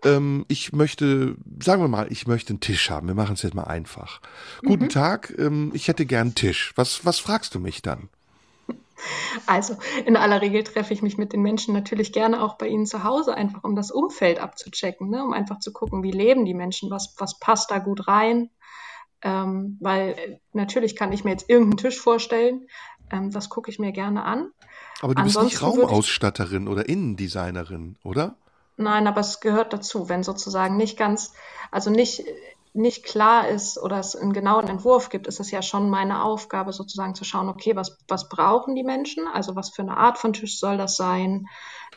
Ähm, ich möchte, sagen wir mal, ich möchte einen Tisch haben. Wir machen es jetzt mal einfach. Mhm. Guten Tag, ähm, ich hätte gern einen Tisch. Was, was fragst du mich dann? Also in aller Regel treffe ich mich mit den Menschen natürlich gerne auch bei ihnen zu Hause, einfach um das Umfeld abzuchecken, ne? um einfach zu gucken, wie leben die Menschen, was, was passt da gut rein. Ähm, weil äh, natürlich kann ich mir jetzt irgendeinen Tisch vorstellen, ähm, das gucke ich mir gerne an. Aber du Ansonsten bist nicht Raumausstatterin oder Innendesignerin, oder? Nein, aber es gehört dazu, wenn sozusagen nicht ganz, also nicht, nicht klar ist oder es einen genauen Entwurf gibt, ist es ja schon meine Aufgabe, sozusagen zu schauen, okay, was, was brauchen die Menschen? Also was für eine Art von Tisch soll das sein?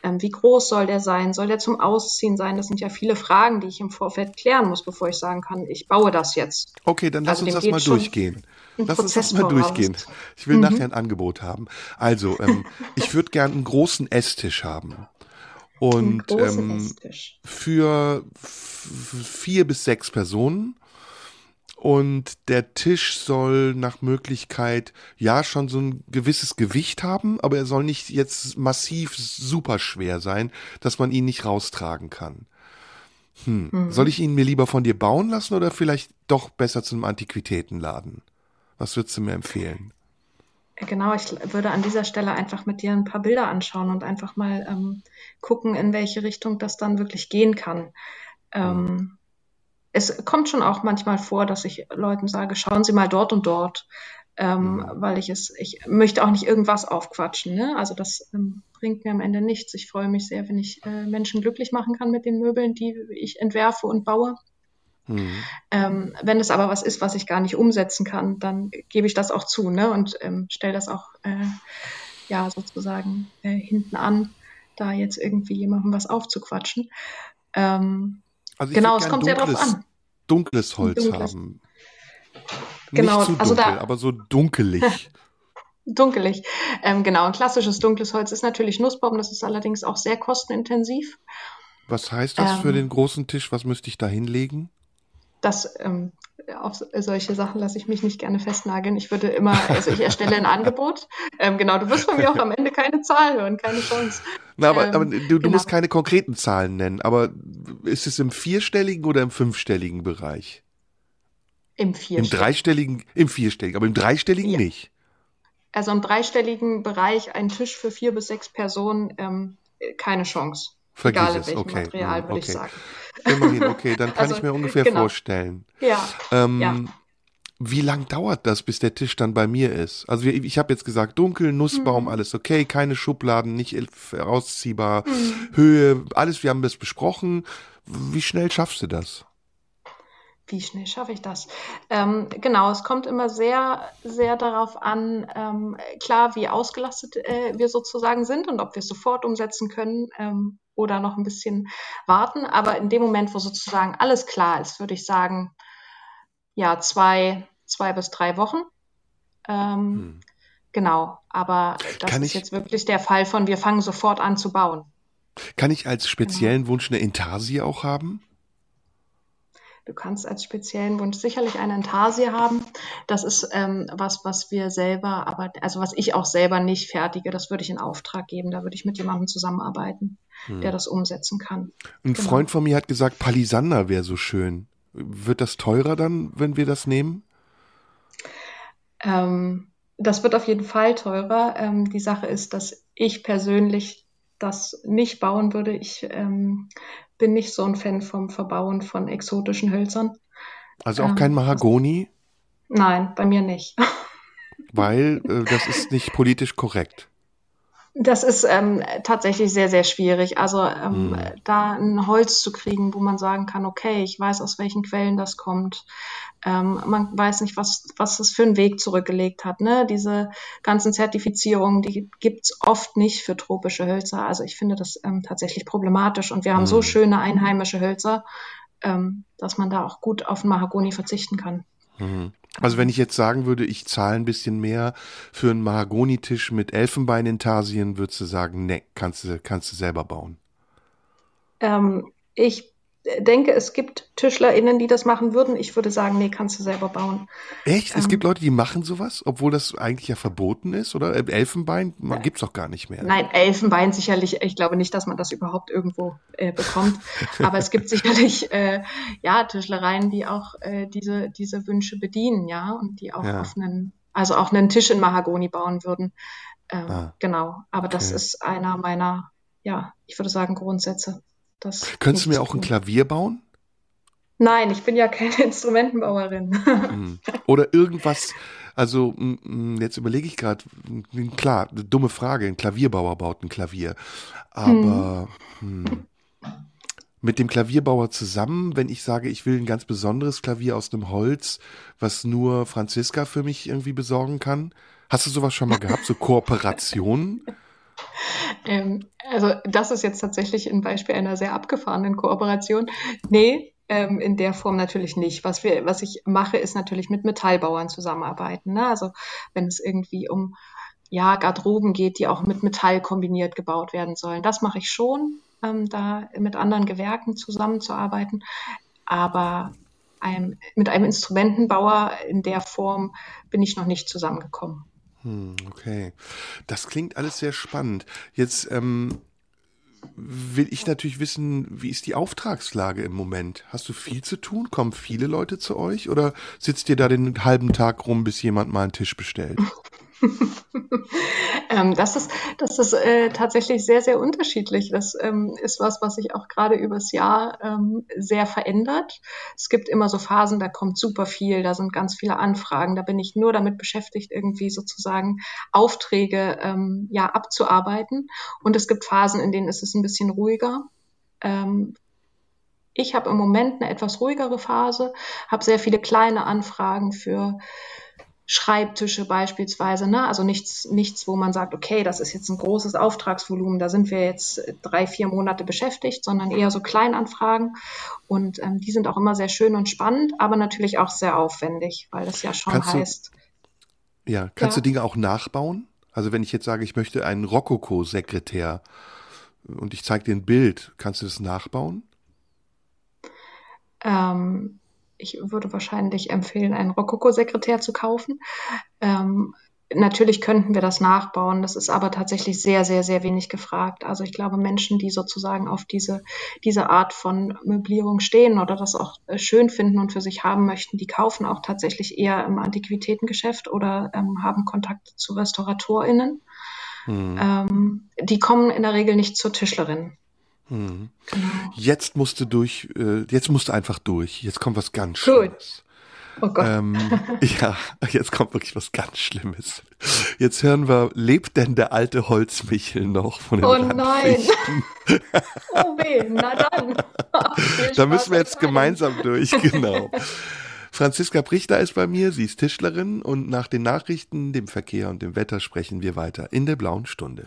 Ähm, wie groß soll der sein? Soll der zum Ausziehen sein? Das sind ja viele Fragen, die ich im Vorfeld klären muss, bevor ich sagen kann, ich baue das jetzt. Okay, dann lass Also uns das mal durchgehen. Lass uns das mal durchgehen. Ich will Mhm. nachher ein Angebot haben. Also, ähm, ich würde gern einen großen Esstisch haben. Und ähm, für vier bis sechs Personen. Und der Tisch soll nach Möglichkeit ja schon so ein gewisses Gewicht haben, aber er soll nicht jetzt massiv super schwer sein, dass man ihn nicht raustragen kann. Hm. Mhm. Soll ich ihn mir lieber von dir bauen lassen oder vielleicht doch besser zu einem Antiquitätenladen? Was würdest du mir empfehlen? Genau, ich würde an dieser Stelle einfach mit dir ein paar Bilder anschauen und einfach mal ähm, gucken, in welche Richtung das dann wirklich gehen kann. Ähm, es kommt schon auch manchmal vor, dass ich Leuten sage, schauen Sie mal dort und dort, ähm, Mhm. weil ich es, ich möchte auch nicht irgendwas aufquatschen. Ne? Also das ähm, bringt mir am Ende nichts. Ich freue mich sehr, wenn ich äh, Menschen glücklich machen kann mit den Möbeln, die ich entwerfe und baue. Hm. Ähm, wenn es aber was ist, was ich gar nicht umsetzen kann, dann gebe ich das auch zu ne? und ähm, stelle das auch äh, ja sozusagen äh, hinten an, da jetzt irgendwie jemandem was aufzuquatschen. Ähm, Also genau, es kommt sehr drauf dunkles, an. dunkles Holz Dunkles. haben. Genau, nicht zu also dunkel, da- aber so dunkelig. (laughs) Dunkelig. Ähm, genau, ein klassisches dunkles Holz ist natürlich Nussbaum, das ist allerdings auch sehr kostenintensiv. Was heißt das für Ähm. den großen Tisch? Was müsste ich da hinlegen? Das ähm, auf solche Sachen lasse ich mich nicht gerne festnageln. Ich würde immer, also ich erstelle ein Angebot. (laughs) Ähm, genau, du wirst von mir auch am Ende keine Zahl hören, keine Chance. Na, aber, Ähm, aber du, du genau. musst keine konkreten Zahlen nennen, aber ist es im vierstelligen oder im fünfstelligen Bereich? Im Im vierstelligen. dreistelligen, im vierstelligen, aber im dreistelligen Ja. nicht. Also im dreistelligen Bereich ein Tisch für vier bis sechs Personen, ähm, keine Chance. Vergiss Egal in welchem okay. Material, würde ich okay. sagen. Immerhin, (laughs) okay, dann kann Also, ich mir ungefähr genau. vorstellen. Ja, Ähm, Ja. Wie lang dauert das, bis der Tisch dann bei mir ist? Also wir- ich habe jetzt gesagt, dunkel, Nussbaum, Mhm. alles okay, keine Schubladen, nicht herausziehbar, Mhm. Höhe, alles, wir haben das besprochen. Wie schnell schaffst du das? Wie schnell schaffe ich das? Ähm, genau, es kommt immer sehr, sehr darauf an, ähm, klar, wie ausgelastet äh, wir sozusagen sind und ob wir es sofort umsetzen können ähm, oder noch ein bisschen warten. Aber in dem Moment, wo sozusagen alles klar ist, würde ich sagen, ja, zwei, zwei bis drei Wochen. Ähm, Hm. Genau, aber das Kann ist jetzt wirklich der Fall von, wir fangen sofort an zu bauen. Kann ich als speziellen Wunsch eine Intarsie auch haben? Du kannst als speziellen Wunsch sicherlich eine Intarsie haben. Das ist ähm, was, was wir selber, aber also was ich auch selber nicht fertige, das würde ich in Auftrag geben. Da würde ich mit jemandem zusammenarbeiten, Hm. der das umsetzen kann. Ein Genau. Freund von mir hat gesagt, Palisander wäre so schön. Wird das teurer dann, wenn wir das nehmen? Ähm, das wird auf jeden Fall teurer. Ähm, die Sache ist, dass ich persönlich das nicht bauen würde. Ich ähm, bin nicht so ein Fan vom Verbauen von exotischen Hölzern. Also auch Ähm, kein Mahagoni, Nein, bei mir nicht. (laughs) weil äh, das ist nicht politisch korrekt. Das ist ähm, tatsächlich sehr, sehr schwierig. Also ähm, Hm. da ein Holz zu kriegen, wo man sagen kann, okay, ich weiß, aus welchen Quellen das kommt. Ähm, man weiß nicht, was, was das für einen Weg zurückgelegt hat. Ne? Diese ganzen Zertifizierungen, die gibt's oft nicht für tropische Hölzer. Also ich finde das ähm, tatsächlich problematisch. Und wir haben Hm. so schöne einheimische Hölzer, ähm, dass man da auch gut auf Mahagoni verzichten kann. Mhm. Also wenn ich jetzt sagen würde, ich zahle ein bisschen mehr für einen Mahagonitisch mit Elfenbeinintarsien, würdest du sagen, ne, kannst du, kannst du selber bauen. Ähm, ich denke, es gibt TischlerInnen, die das machen würden. Ich würde sagen, nee, kannst du selber bauen. Echt? Es Ähm. gibt Leute, die machen sowas, obwohl das eigentlich ja verboten ist, oder? Äh, Elfenbein man, gibt's doch gar nicht mehr. Nein, Elfenbein sicherlich. Ich glaube nicht, dass man das überhaupt irgendwo äh, bekommt. Aber es gibt (laughs) sicherlich äh, ja Tischlereien, die auch äh, diese diese Wünsche bedienen, ja, und die auch Ja. auf einen also auch einen Tisch in Mahagoni bauen würden. Ähm, Ah. Genau. Aber das Okay. ist einer meiner, ja, ich würde sagen Grundsätze. Das Könntest du mir auch ein. Klavier bauen? Nein, ich bin ja keine (laughs) Instrumentenbauerin. Hm. Oder irgendwas, also jetzt überlege ich gerade, klar, eine dumme Frage, ein Klavierbauer baut ein Klavier. Aber hm. mit dem Klavierbauer zusammen, wenn ich sage, ich will ein ganz besonderes Klavier aus einem Holz, was nur Franziska für mich irgendwie besorgen kann? Hast du sowas schon mal gehabt, so (laughs) Kooperationen? Ähm, also das ist jetzt tatsächlich ein Beispiel einer sehr abgefahrenen Kooperation. Nee, ähm, in der Form natürlich nicht. Was wir, was ich mache, ist natürlich mit Metallbauern zusammenarbeiten. Ne? Also wenn es irgendwie um ja, Garderoben geht, die auch mit Metall kombiniert gebaut werden sollen. Das mache ich schon, ähm, da mit anderen Gewerken zusammenzuarbeiten. Aber einem, mit einem Instrumentenbauer in der Form bin ich noch nicht zusammengekommen. Hm, okay. Das klingt alles sehr spannend. Jetzt ähm, will ich natürlich wissen, wie ist die Auftragslage im Moment? Hast du viel zu tun? Kommen viele Leute zu euch oder sitzt ihr da den halben Tag rum, bis jemand mal einen Tisch bestellt? (laughs) (laughs) ähm, das ist, das ist äh, tatsächlich sehr, sehr unterschiedlich. Das ähm, ist was, was sich auch gerade übers Jahr ähm, sehr verändert. Es gibt immer so Phasen, da kommt super viel, da sind ganz viele Anfragen, da bin ich nur damit beschäftigt, irgendwie sozusagen Aufträge ähm, ja abzuarbeiten. Und es gibt Phasen, in denen ist es ein bisschen ruhiger. Ähm, ich habe im Moment eine etwas ruhigere Phase, habe sehr viele kleine Anfragen für Schreibtische beispielsweise, ne? also nichts, nichts, wo man sagt, okay, das ist jetzt ein großes Auftragsvolumen, da sind wir jetzt drei, vier Monate beschäftigt, sondern eher so Kleinanfragen und ähm, die sind auch immer sehr schön und spannend, aber natürlich auch sehr aufwendig, weil das ja schon kannst heißt. Du, ja, kannst ja. du Dinge auch nachbauen? Also wenn ich jetzt sage, ich möchte einen Rokoko-Sekretär und ich zeige dir ein Bild, kannst du das nachbauen? Ähm, ich würde wahrscheinlich empfehlen, einen Rokoko-Sekretär zu kaufen. Ähm, natürlich könnten wir das nachbauen. Das ist aber tatsächlich sehr, sehr, sehr wenig gefragt. Also ich glaube, Menschen, die sozusagen auf diese, diese Art von Möblierung stehen oder das auch äh, schön finden und für sich haben möchten, die kaufen auch tatsächlich eher im Antiquitätengeschäft oder ähm, haben Kontakt zu RestauratorInnen. Hm. Ähm, die kommen in der Regel nicht zur Tischlerin. Hm. Jetzt musst du durch, äh, jetzt musst du einfach durch. Jetzt kommt was ganz Schlimmes. Oh Gott. Ähm, (laughs) ja, jetzt kommt wirklich was ganz Schlimmes. Jetzt hören wir, lebt denn der alte Holzmichel noch von den Oh nein. (laughs) oh weh, na dann. (laughs) da müssen wir jetzt gemeinsam durch, genau. Franziska Prichter ist bei mir, sie ist Tischlerin und nach den Nachrichten, dem Verkehr und dem Wetter sprechen wir weiter in der blauen Stunde.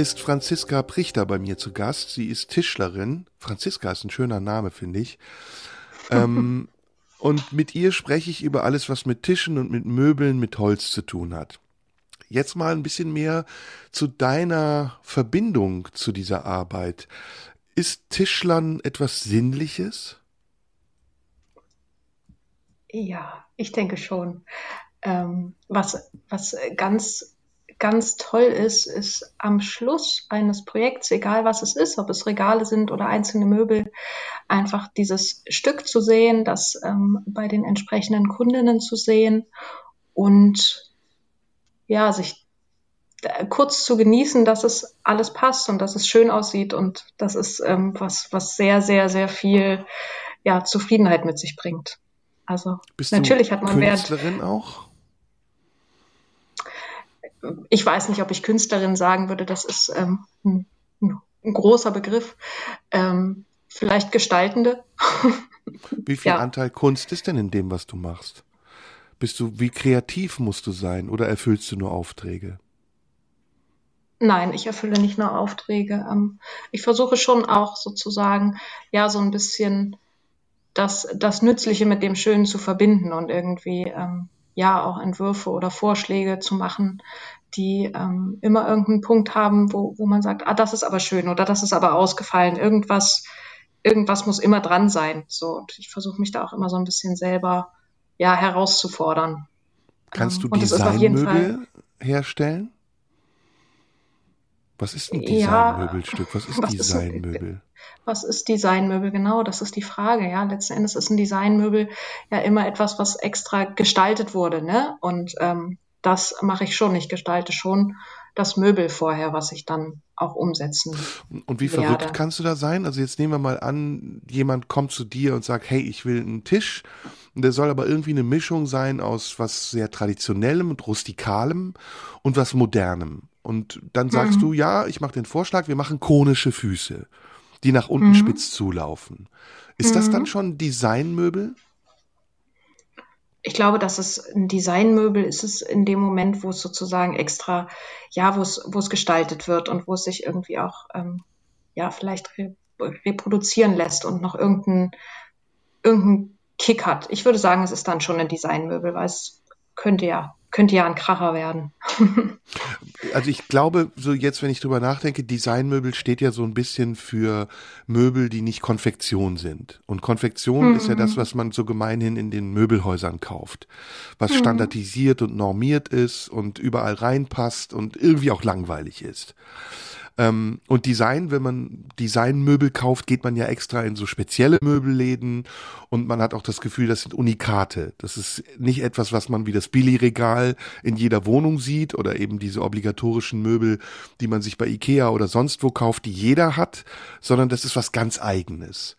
ist Franziska Prichter bei mir zu Gast. Sie ist Tischlerin. Franziska ist ein schöner Name, finde ich. Ähm, (laughs) und mit ihr spreche ich über alles, was mit Tischen und mit Möbeln, mit Holz zu tun hat. Jetzt mal ein bisschen mehr zu deiner Verbindung zu dieser Arbeit. Ist Tischlern etwas Sinnliches? Ja, ich denke schon. Ähm, was, was ganz ganz toll ist, ist am Schluss eines Projekts, egal was es ist, ob es Regale sind oder einzelne Möbel, einfach dieses Stück zu sehen, das ähm, bei den entsprechenden Kundinnen zu sehen und ja, sich kurz zu genießen, dass es alles passt und dass es schön aussieht und das ist ähm, was, was sehr, sehr, sehr viel ja, Zufriedenheit mit sich bringt. Also Bist natürlich hat man Künstlerin Wert. auch? Ich weiß nicht, ob ich Künstlerin sagen würde, das ist ähm, ein, ein, großer Begriff. Ähm, vielleicht Gestaltende. (laughs) Wie viel ja. Anteil Kunst ist denn in dem, was du machst? Bist du, wie kreativ musst du sein oder erfüllst du nur Aufträge? Nein, ich erfülle nicht nur Aufträge. Ähm, ich versuche schon auch sozusagen, ja, so ein bisschen das, das Nützliche mit dem Schönen zu verbinden und irgendwie ähm, ja auch Entwürfe oder Vorschläge zu machen, die ähm, immer irgendeinen Punkt haben, wo, wo man sagt, ah, das ist aber schön oder das ist aber ausgefallen. Irgendwas, irgendwas muss immer dran sein. So, und ich versuche mich da auch immer so ein bisschen selber ja, herauszufordern. Kannst du ähm, Designmöbel herstellen? Was ist ein Designmöbelstück? Was ist (laughs) was ist ein, Designmöbel? was ist Designmöbel? Genau, das ist die Frage. Ja, letzten Endes ist ein Designmöbel ja immer etwas, was extra gestaltet wurde, ne? Und ähm, das mache ich schon. Ich gestalte schon das Möbel vorher, was ich dann auch umsetzen Und wie werde. verrückt kannst du da sein? Also jetzt nehmen wir mal an, jemand kommt zu dir und sagt, hey, ich will einen Tisch. Und der soll aber irgendwie eine Mischung sein aus was sehr traditionellem und rustikalem und was modernem. Und dann sagst Mhm. du, ja, ich mache den Vorschlag, wir machen konische Füße, die nach unten Mhm. spitz zulaufen. Ist das dann Mhm. schon Designmöbel? Ich glaube, dass es ein Designmöbel ist es in dem Moment, wo es sozusagen extra, ja, wo es, wo es gestaltet wird und wo es sich irgendwie auch, ähm, ja, vielleicht re reproduzieren lässt und noch irgendeinen irgendeinen Kick hat. Ich würde sagen, es ist dann schon ein Designmöbel, weil es könnte ja, könnte ja ein Kracher werden. (laughs) Also ich glaube, so jetzt, wenn ich drüber nachdenke, Designmöbel steht ja so ein bisschen für Möbel, die nicht Konfektion sind. Und Konfektion ist ja das, was man so gemeinhin in den Möbelhäusern kauft. Was standardisiert und normiert ist und überall reinpasst und irgendwie auch langweilig ist. Ähm, und Design, wenn man Designmöbel kauft, geht man ja extra in so spezielle Möbelläden und man hat auch das Gefühl, das sind Unikate. Das ist nicht etwas, was man wie das Billigregal in jeder Wohnung sieht oder eben diese obligatorischen Möbel, die man sich bei Ikea oder sonst wo kauft, die jeder hat, sondern das ist was ganz eigenes.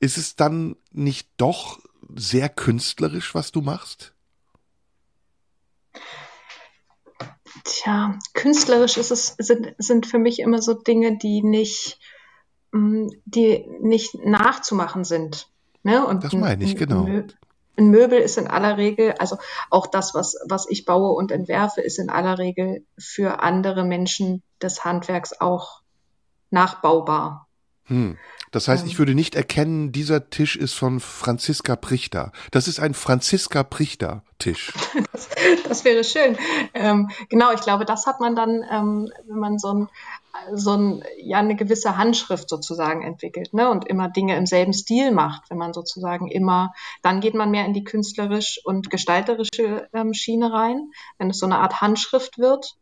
Ist es dann nicht doch sehr künstlerisch, was du machst? Tja, künstlerisch ist es, sind, sind für mich immer so Dinge, die nicht, mm, die nicht nachzumachen sind. Ne? Und Das ein- meine ich, genau. Ein Möbel ist in aller Regel, also auch das, was, was ich baue und entwerfe, ist in aller Regel für andere Menschen des Handwerks auch nachbaubar. Hm. Das heißt, ich würde nicht erkennen, dieser Tisch ist von Franziska Prichter. Das ist ein Franziska Prichter Tisch. (laughs) Das wäre schön. Ähm, genau, ich glaube, das hat man dann, ähm, wenn man so ein, so ein, ja, eine gewisse Handschrift sozusagen entwickelt, ne, und immer Dinge im selben Stil macht, wenn man sozusagen immer, dann geht man mehr in die künstlerisch und gestalterische ähm, Schiene rein, wenn es so eine Art Handschrift wird.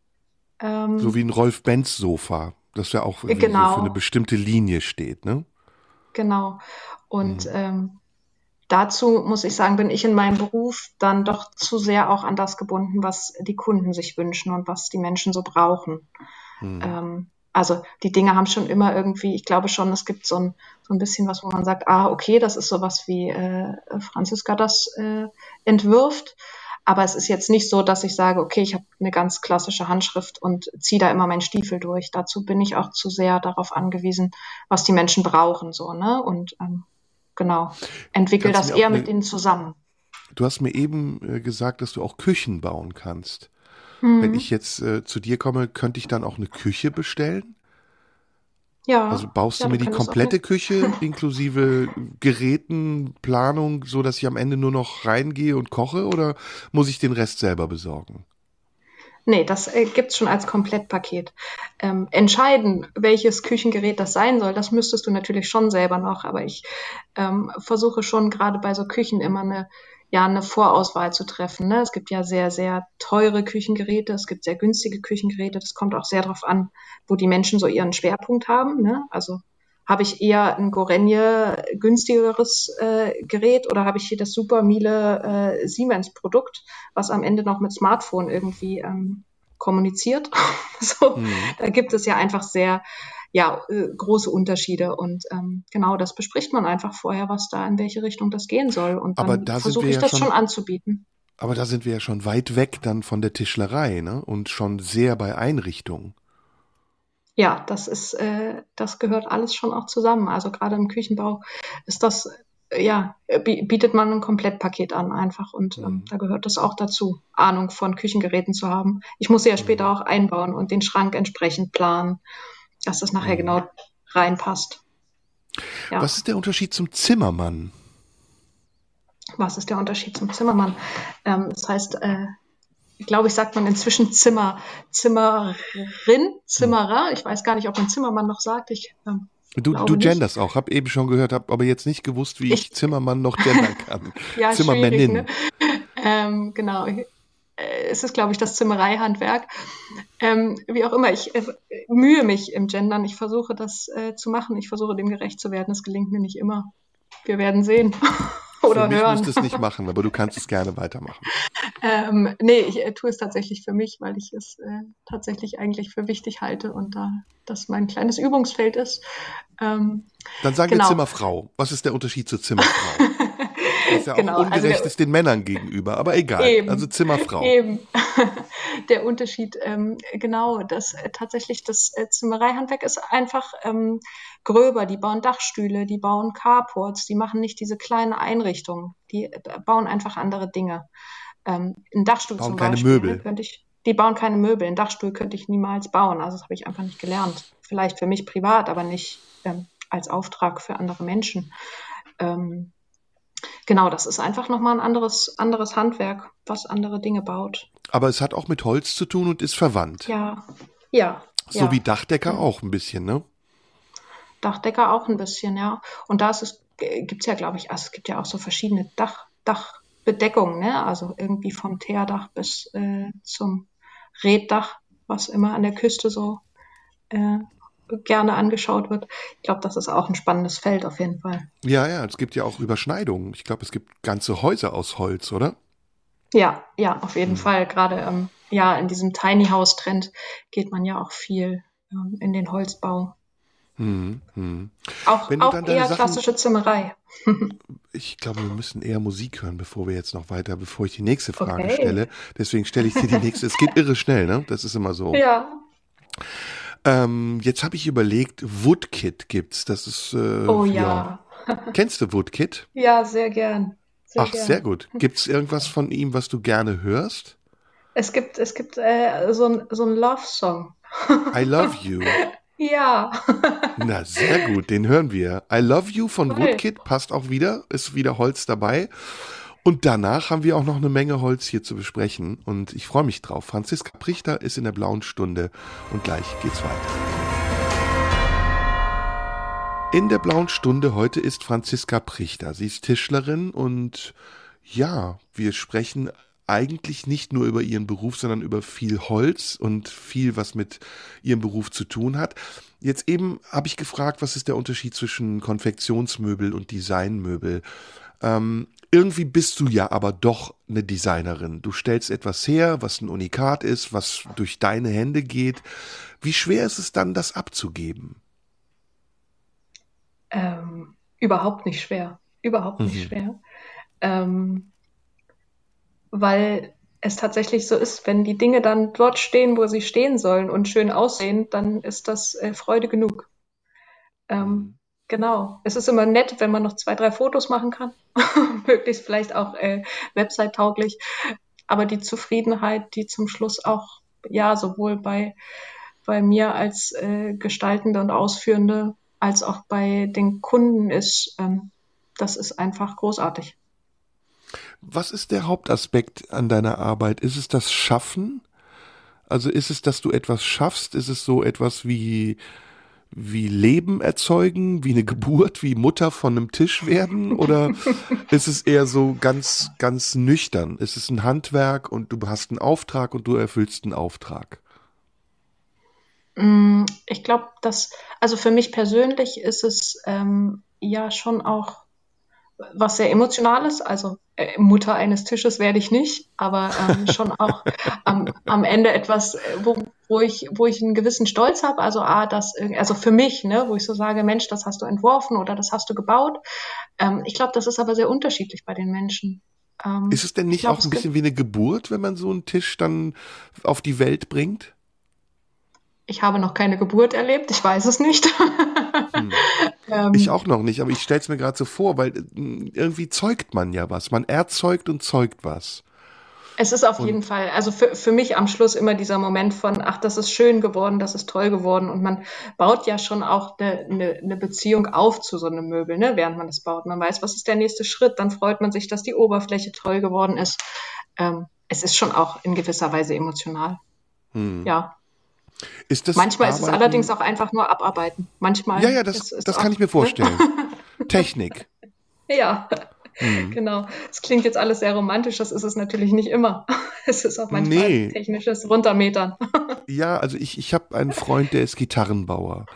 Ähm, So wie ein Rolf Benz Sofa, das ja auch Genau. so für eine bestimmte Linie steht, ne? Genau. Und ähm, dazu muss ich sagen, bin ich in meinem Beruf dann doch zu sehr auch an das gebunden, was die Kunden sich wünschen und was die Menschen so brauchen. Ähm, also die Dinge haben schon immer irgendwie, ich glaube schon, es gibt so ein, so ein bisschen was, wo man sagt, ah, okay, das ist sowas wie äh, Franziska das äh, entwirft. Aber es ist jetzt nicht so, dass ich sage, okay, ich habe eine ganz klassische Handschrift und ziehe da immer meinen Stiefel durch. Dazu bin ich auch zu sehr darauf angewiesen, was die Menschen brauchen, so, ne? Und ähm, genau, entwickle das eher mit denen zusammen. Du hast mir eben äh, gesagt, dass du auch Küchen bauen kannst. Mhm. Wenn ich jetzt äh, zu dir komme, könnte ich dann auch eine Küche bestellen? Ja, Also baust ja, du mir die komplette Küche (laughs) inklusive Geräten, Planung, so dass ich am Ende nur noch reingehe und koche oder muss ich den Rest selber besorgen? Nee, das äh, gibt's schon als Komplettpaket. Ähm, entscheiden, welches Küchengerät das sein soll, das müsstest du natürlich schon selber noch, aber ich ähm, versuche schon gerade bei so Küchen immer eine, ja, eine Vorauswahl zu treffen. Ne? Es gibt ja sehr, sehr teure Küchengeräte, es gibt sehr günstige Küchengeräte, das kommt auch sehr darauf an, wo die Menschen so ihren Schwerpunkt haben. Ne? Also habe ich eher ein Gorenje günstigeres äh, Gerät oder habe ich hier das super Miele äh, Siemens Produkt, was am Ende noch mit Smartphone irgendwie ähm, kommuniziert? (laughs) so, Mhm. da gibt es ja einfach sehr ja, äh, große Unterschiede und ähm, genau das bespricht man einfach vorher, was da in welche Richtung das gehen soll und dann da versuche ich ja das schon- schon anzubieten. Aber da sind wir ja schon weit weg dann von der Tischlerei, ne? Und schon sehr bei Einrichtungen. Ja, das ist, äh, das gehört alles schon auch zusammen. Also gerade im Küchenbau ist das, äh, ja, bi- bietet man ein Komplettpaket an einfach und Mhm. ähm, da gehört das auch dazu, Ahnung von Küchengeräten zu haben. Ich muss sie ja später Mhm. auch einbauen und den Schrank entsprechend planen, dass das nachher Mhm. genau reinpasst. Ja. Was ist der Unterschied zum Zimmermann? Was ist der Unterschied zum Zimmermann? Ähm, das heißt, äh, ich glaube, ich sagt man inzwischen Zimmer, Zimmerin, Zimmerer. Ich weiß gar nicht, ob man Zimmermann noch sagt. Ich, ähm, Du, du nicht. genders auch, hab eben schon gehört, hab aber jetzt nicht gewusst, wie ich, Ich- Zimmermann noch gendern kann. (laughs) ja, Zimmermännin. ne? ähm, genau. Äh, es ist, glaube ich, das Zimmereihandwerk. Ähm, wie auch immer, ich äh, mühe mich im Gendern. Ich versuche das äh, zu machen. Ich versuche dem gerecht zu werden. Es gelingt mir nicht immer. Wir werden sehen. (laughs) Oder für mich hören. musst du es nicht machen, aber du kannst es gerne weitermachen. (laughs) Ähm, nee, ich äh, tue es tatsächlich für mich, weil ich es äh, tatsächlich eigentlich für wichtig halte und da das mein kleines Übungsfeld ist. Ähm, Dann sagen genau. wir Zimmerfrau. Was ist der Unterschied zur Zimmerfrau? (laughs) Ist ja Genau, auch also ungerecht der- ist den Männern gegenüber, aber egal. Eben. Also Zimmerfrau. Eben. (laughs) Der Unterschied, ähm, genau, das äh, tatsächlich das äh, Zimmereihandwerk ist einfach ähm, gröber. Die bauen Dachstühle, die bauen Carports, die machen nicht diese kleinen Einrichtungen. Die äh, bauen einfach andere Dinge. Ähm, ein Dachstuhl Bauen zum keine Beispiel, Möbel. Könnte ich, die bauen keine Möbel. Ein Dachstuhl könnte ich niemals bauen. Also das habe ich einfach nicht gelernt. Vielleicht für mich privat, aber nicht ähm, als Auftrag für andere Menschen. Ähm, Genau, das ist einfach nochmal ein anderes, anderes Handwerk, was andere Dinge baut. Aber es hat auch mit Holz zu tun und ist verwandt. Ja, ja. So ja. wie Dachdecker auch ein bisschen, ne? Dachdecker auch ein bisschen, ja. Und da ist es, gibt es ja, glaube ich, also es gibt ja auch so verschiedene Dach, Dachbedeckungen, ne? Also irgendwie vom Teerdach bis äh, zum Reddach, was immer an der Küste so äh, gerne angeschaut wird. Ich glaube, das ist auch ein spannendes Feld auf jeden Fall. Ja, ja, es gibt ja auch Überschneidungen. Ich glaube, es gibt ganze Häuser aus Holz, oder? Ja, ja, auf Mhm. jeden Fall. Gerade ähm, ja, in diesem Tiny House Trend geht man ja auch viel ähm, in den Holzbau. Hm, hm. Auch, Wenn auch eher Sachen- klassische Zimmerei. (laughs) Ich glaube, wir müssen eher Musik hören, bevor wir jetzt noch weiter, bevor ich die nächste Frage Okay. stelle. Deswegen stelle ich dir die nächste. Es geht irre schnell, ne? Das ist immer so. Ja. Ähm, jetzt habe ich überlegt, Woodkid gibt's. Das ist. Äh, Oh ja. (laughs) Kennst du Woodkid? Ja, sehr gern. Sehr Ach, gern. sehr gut. (laughs) Gibt's irgendwas von ihm, was du gerne hörst? Es gibt, es gibt äh, so ein, so ein Love-Song. (laughs) I Love You. Ja. Na, sehr gut, den hören wir. I Love You von Toll. Woodkid passt auch wieder, ist wieder Holz dabei. Und danach haben wir auch noch eine Menge Holz hier zu besprechen und ich freue mich drauf. Franziska Prichter ist in der blauen Stunde und gleich geht's weiter. In der blauen Stunde heute ist Franziska Prichter. Sie ist Tischlerin und ja, wir sprechen eigentlich nicht nur über ihren Beruf, sondern über viel Holz und viel, was mit ihrem Beruf zu tun hat. Jetzt eben habe ich gefragt, was ist der Unterschied zwischen Konfektionsmöbel und Designmöbel? Ähm, irgendwie bist du ja aber doch eine Designerin. Du stellst etwas her, was ein Unikat ist, was durch deine Hände geht. Wie schwer ist es dann, das abzugeben? Ähm, überhaupt nicht schwer. Überhaupt nicht Mhm. schwer. Ähm, weil es tatsächlich so ist, wenn die Dinge dann dort stehen, wo sie stehen sollen und schön aussehen, dann ist das äh, Freude genug. Ähm, genau. Es ist immer nett, wenn man noch zwei, drei Fotos machen kann. (laughs) Möglichst vielleicht auch äh, Website-tauglich. Aber die Zufriedenheit, die zum Schluss auch, ja, sowohl bei, bei mir als äh, Gestaltende und Ausführende als auch bei den Kunden ist, ähm, das ist einfach großartig. Was ist der Hauptaspekt an deiner Arbeit? Ist es das Schaffen? Also ist es, dass du etwas schaffst? Ist es so etwas wie, wie Leben erzeugen, wie eine Geburt, wie Mutter von einem Tisch werden? Oder (laughs) ist es eher so ganz, ganz nüchtern? Ist es ein Handwerk und du hast einen Auftrag und du erfüllst einen Auftrag? Mm, Ich glaube, dass, also für mich persönlich ist es ähm, ja schon auch was sehr Emotionales. Also äh, Mutter eines Tisches werde ich nicht, aber ähm, (laughs) schon auch am, am Ende etwas, äh, wo, wo ich, wo ich einen gewissen Stolz habe. Also ah, das, also für mich, ne, wo ich so sage, Mensch, das hast du entworfen oder das hast du gebaut. Ähm, ich glaube, das ist aber sehr unterschiedlich bei den Menschen. Ähm, Ist es denn ich nicht glaub, auch ein bisschen wie eine Geburt, wenn man so einen Tisch dann auf die Welt bringt? Ich habe noch keine Geburt erlebt, ich weiß es nicht. (laughs) ähm, Ich auch noch nicht, aber ich stell's mir gerade so vor, weil äh, irgendwie zeugt man ja was. Man erzeugt und zeugt was. Es ist auf Und- jeden Fall, also für, für mich am Schluss immer dieser Moment von, ach, das ist schön geworden, das ist toll geworden. Und man baut ja schon auch eine, eine, eine Beziehung auf zu so einem Möbel, ne, während man es baut. Man weiß, was ist der nächste Schritt, dann freut man sich, dass die Oberfläche toll geworden ist. Ähm, es ist schon auch in gewisser Weise emotional. Hm. Ja. Ist das Manchmal ist es Arbeiten- allerdings auch einfach nur abarbeiten. Manchmal. Ja, ja, das, das auch, kann ich mir vorstellen. (laughs) Technik. Ja. Mhm. Genau. Es klingt jetzt alles sehr romantisch, das ist es natürlich nicht immer. (laughs) Es ist auch manchmal nee. technisches Runtermetern. (laughs) Ja, also ich, ich habe einen Freund, der ist Gitarrenbauer.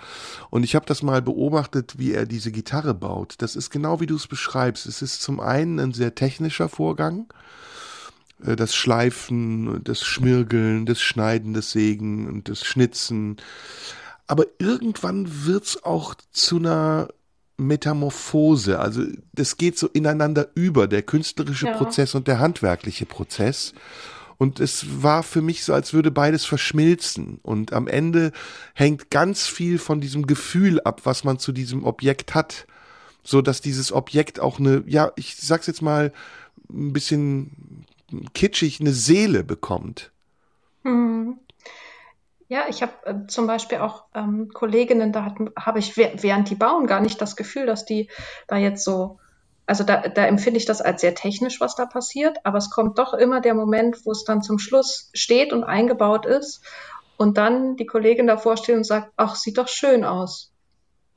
Und ich habe das mal beobachtet, wie er diese Gitarre baut. Das ist genau wie du es beschreibst. Es ist zum einen ein sehr technischer Vorgang. Äh, das Schleifen, das Schmirgeln, das Schneiden, das Sägen und das Schnitzen. Aber irgendwann wird's auch zu einer Metamorphose. Also das geht so ineinander über, der künstlerische ja. Prozess und der handwerkliche Prozess. Und es war für mich so, als würde beides verschmilzen. Und am Ende hängt ganz viel von diesem Gefühl ab, was man zu diesem Objekt hat. So dass dieses Objekt auch eine, ja, ich sag's jetzt mal ein bisschen kitschig, eine Seele bekommt. Mhm. Ja, ich habe äh, zum Beispiel auch ähm, Kolleginnen, da habe ich während die bauen gar nicht das Gefühl, dass die da jetzt so, also da, da empfinde ich das als sehr technisch, was da passiert, aber es kommt doch immer der Moment, wo es dann zum Schluss steht und eingebaut ist und dann die Kollegin davor steht und sagt, ach, sieht doch schön aus.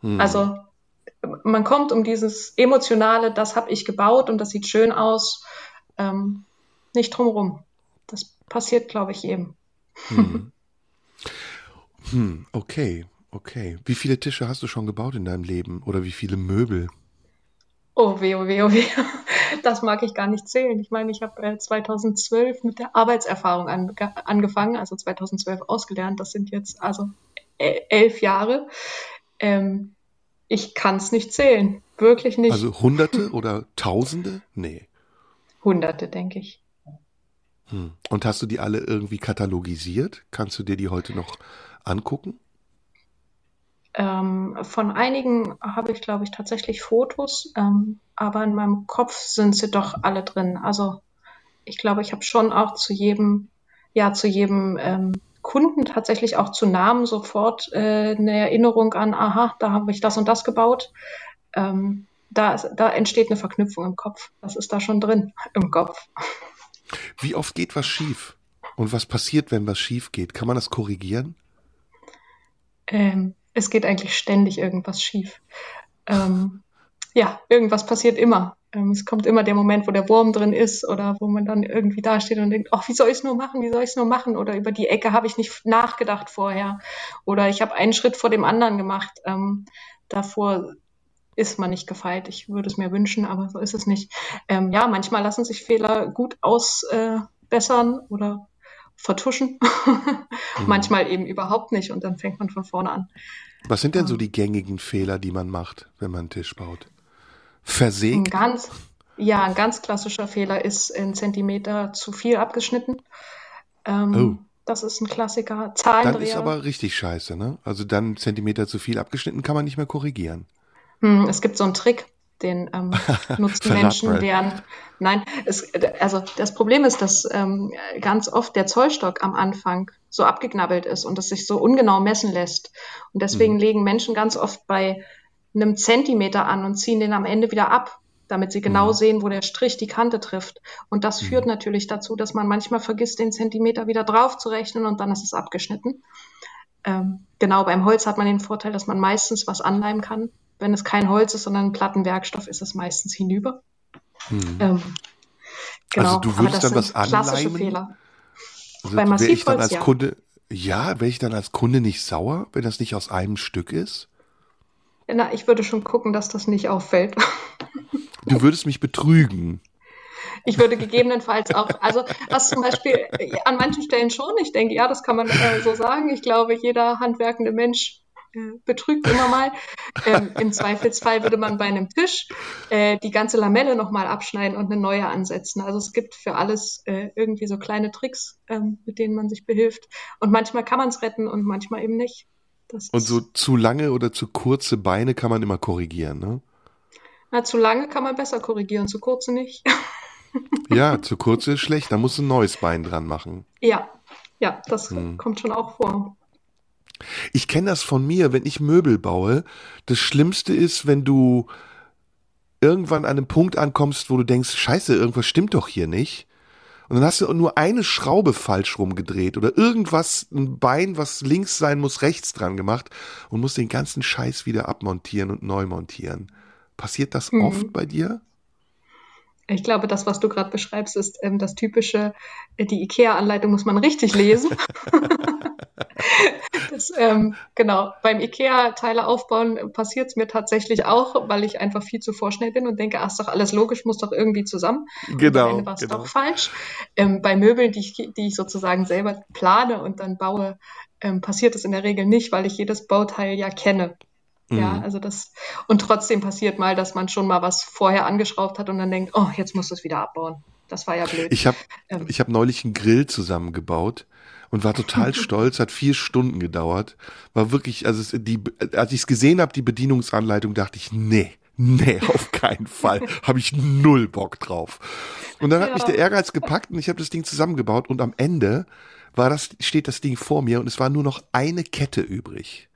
Hm. Also man kommt um dieses emotionale, das habe ich gebaut und das sieht schön aus, ähm, nicht drumherum. Das passiert, glaube ich, eben. Hm. (laughs) Hm, okay, okay. Wie viele Tische hast du schon gebaut in deinem Leben oder wie viele Möbel? Oh weh, oh weh, oh weh. (laughs) Das mag ich gar nicht zählen. Ich meine, ich habe äh, 2012 mit der Arbeitserfahrung an, angefangen, also 2012 ausgelernt. Das sind jetzt also äh, elf Jahre. Ähm, ich kann es nicht zählen. Wirklich nicht. Also Hunderte oder Tausende? Nee. Hunderte, denke ich. Hm. Und hast du die alle irgendwie katalogisiert? Kannst du dir die heute noch angucken? Ähm, von einigen habe ich, glaube ich, tatsächlich Fotos, ähm, aber in meinem Kopf sind sie doch alle drin. Also ich glaube, ich habe schon auch zu jedem, ja, zu jedem ähm, Kunden tatsächlich auch zu Namen sofort äh, eine Erinnerung an, aha, da habe ich das und das gebaut. Ähm, da, da entsteht eine Verknüpfung im Kopf. Das ist da schon drin im Kopf. Wie oft geht was schief? Und was passiert, wenn was schief geht? Kann man das korrigieren? Ähm, es geht eigentlich ständig irgendwas schief. Ähm, ja, irgendwas passiert immer. Ähm, es kommt immer der Moment, wo der Wurm drin ist oder wo man dann irgendwie dasteht und denkt, ach, wie soll ich es nur machen? Wie soll ich es nur machen? Oder über die Ecke habe ich nicht nachgedacht vorher. Oder ich habe einen Schritt vor dem anderen gemacht. Ähm, davor ist man nicht gefeit. Ich würde es mir wünschen, aber so ist es nicht. Ähm, ja, manchmal lassen sich Fehler gut ausbessern äh, oder vertuschen. (laughs) mhm. Manchmal eben überhaupt nicht und dann fängt man von vorne an. Was sind denn so ähm. die gängigen Fehler, die man macht, wenn man einen Tisch baut? Versägt? Ein ganz, ja, ein ganz klassischer Fehler ist ein Zentimeter zu viel abgeschnitten. Ähm, oh. Das ist ein Klassiker. Zahlendreher. Dann ist aber richtig scheiße, ne? Also dann Zentimeter zu viel abgeschnitten kann man nicht mehr korrigieren. Hm, es gibt so einen Trick, den ähm, (laughs) nutzen Menschen, deren. Nein, es, also das Problem ist, dass ähm, ganz oft der Zollstock am Anfang so abgeknabbelt ist und es sich so ungenau messen lässt. Und deswegen mhm. legen Menschen ganz oft bei einem Zentimeter an und ziehen den am Ende wieder ab, damit sie genau mhm. sehen, wo der Strich die Kante trifft. Und das mhm. führt natürlich dazu, dass man manchmal vergisst, den Zentimeter wieder drauf zu rechnen und dann ist es abgeschnitten. Ähm, genau, beim Holz hat man den Vorteil, dass man meistens was anleimen kann wenn es kein Holz ist, sondern ein Plattenwerkstoff, ist es meistens hinüber. Hm. Ähm, genau. Also du würdest dann was anleimen? Fehler. Also Bei Massivholz, ich dann als ja. Kunde, ja, wäre ich dann als Kunde nicht sauer, wenn das nicht aus einem Stück ist? Na, ich würde schon gucken, dass das nicht auffällt. Du würdest mich betrügen. Ich würde gegebenenfalls auch, also was zum Beispiel an manchen Stellen schon, ich denke, ja, das kann man äh, so sagen. Ich glaube, jeder handwerkende Mensch äh, betrügt immer mal. Ähm, Im Zweifelsfall würde man bei einem Tisch äh, die ganze Lamelle nochmal abschneiden und eine neue ansetzen. Also es gibt für alles äh, irgendwie so kleine Tricks, ähm, mit denen man sich behilft. Und manchmal kann man es retten und manchmal eben nicht. Das und so zu lange oder zu kurze Beine kann man immer korrigieren, ne? Na, zu lange kann man besser korrigieren, zu kurze nicht. (laughs) ja, zu kurze ist schlecht, da muss ein neues Bein dran machen. Ja, ja, das hm. kommt schon auch vor. Ich kenne das von mir, wenn ich Möbel baue. Das Schlimmste ist, wenn du irgendwann an einem Punkt ankommst, wo du denkst, scheiße, irgendwas stimmt doch hier nicht. Und dann hast du nur eine Schraube falsch rumgedreht oder irgendwas, ein Bein, was links sein muss, rechts dran gemacht und musst den ganzen Scheiß wieder abmontieren und neu montieren. Passiert das mhm. oft bei dir? Ich glaube, das, was du gerade beschreibst, ist ähm, das typische, äh, die IKEA-Anleitung muss man richtig lesen. (laughs) das, ähm, genau, beim IKEA-Teile aufbauen passiert es mir tatsächlich auch, weil ich einfach viel zu vorschnell bin und denke, ach, ist doch alles logisch, muss doch irgendwie zusammen. Genau. War es genau. doch falsch. Ähm, bei Möbeln, die ich, die ich sozusagen selber plane und dann baue, ähm, passiert es in der Regel nicht, weil ich jedes Bauteil ja kenne. Ja, Mhm. also das, und trotzdem passiert mal, dass man schon mal was vorher angeschraubt hat und dann denkt, oh, jetzt musst du es wieder abbauen. Das war ja blöd. Ich habe Ähm. ich hab neulich einen Grill zusammengebaut und war total (laughs) stolz, hat vier Stunden gedauert. War wirklich, also es, die, als ich es gesehen habe, die Bedienungsanleitung, dachte ich, nee, nee, (laughs) auf keinen Fall. habe ich null Bock drauf. Und dann hat Ja. mich der Ehrgeiz gepackt und ich habe das Ding zusammengebaut und am Ende war das, steht das Ding vor mir und es war nur noch eine Kette übrig.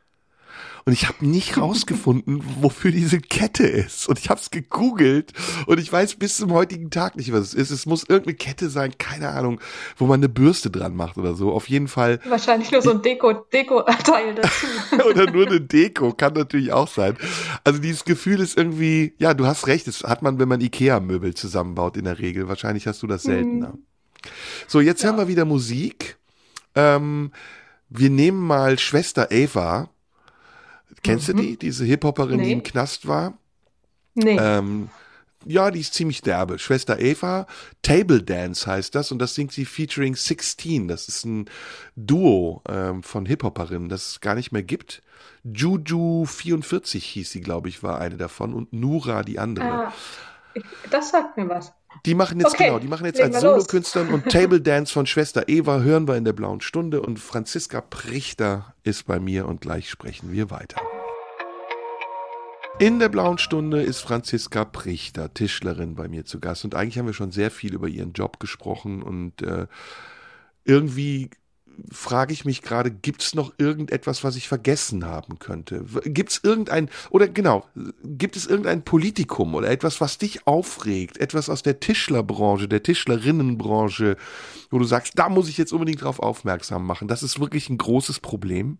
Und ich habe nicht rausgefunden, wofür diese Kette ist. Und ich habe es gegoogelt und ich weiß bis zum heutigen Tag nicht, was es ist. Es muss irgendeine Kette sein, keine Ahnung, wo man eine Bürste dran macht oder so. Auf jeden Fall. Wahrscheinlich nur so ein Deko, Deko-Teil dazu. (laughs) oder nur eine Deko, kann natürlich auch sein. Also dieses Gefühl ist irgendwie, ja, du hast recht, das hat man, wenn man Ikea-Möbel zusammenbaut in der Regel. Wahrscheinlich hast du das seltener. So, jetzt hören wir wieder Musik. Ähm, wir nehmen mal Schwester Eva. Kennst du die? Diese Hip-Hopperin, die Nee. im Knast war? Nee. Ähm, ja, die ist ziemlich derbe. Schwester Eva, Table Dance heißt das und das singt sie featuring 16. Das ist ein Duo ähm, von Hip-Hoperinnen, das es gar nicht mehr gibt. Juju 44 hieß sie, glaube ich, war eine davon und Nura die andere. ah, ich, das sagt mir was. Die machen jetzt Okay, genau, die machen jetzt als. Solokünstlerin und (laughs) Table Dance von Schwester Eva hören wir in der blauen Stunde und Franziska Prichter ist bei mir und gleich sprechen wir weiter. In der blauen Stunde ist Franziska Prichter, Tischlerin, bei mir zu Gast und eigentlich haben wir schon sehr viel über ihren Job gesprochen und äh, irgendwie frage ich mich gerade, gibt es noch irgendetwas, was ich vergessen haben könnte? Gibt es irgendein, oder genau, gibt es irgendein Politikum oder etwas, was dich aufregt? Etwas aus der Tischlerbranche, der Tischlerinnenbranche, wo du sagst, da muss ich jetzt unbedingt drauf aufmerksam machen. Das ist wirklich ein großes Problem.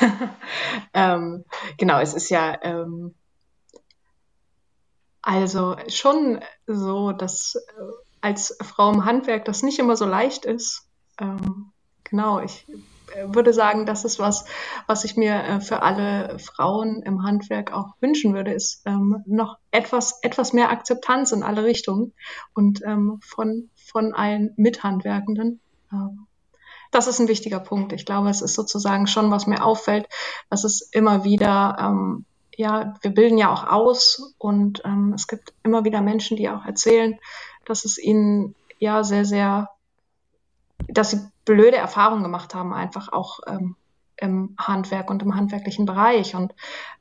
(laughs) ähm, genau, es ist ja ähm, also schon so, dass äh, als Frau im Handwerk das nicht immer so leicht ist. Ähm, genau, ich äh, würde sagen, das ist was, was ich mir äh, für alle Frauen im Handwerk auch wünschen würde, ist ähm, noch etwas, etwas mehr Akzeptanz in alle Richtungen und ähm, von, von allen Mithandwerkenden. Ähm, das ist ein wichtiger Punkt. Ich glaube, es ist sozusagen schon, was mir auffällt, dass es immer wieder, ähm, ja, wir bilden ja auch aus und ähm, es gibt immer wieder Menschen, die auch erzählen, dass es ihnen ja sehr, sehr, dass sie blöde Erfahrungen gemacht haben, einfach auch ähm, im Handwerk und im handwerklichen Bereich. Und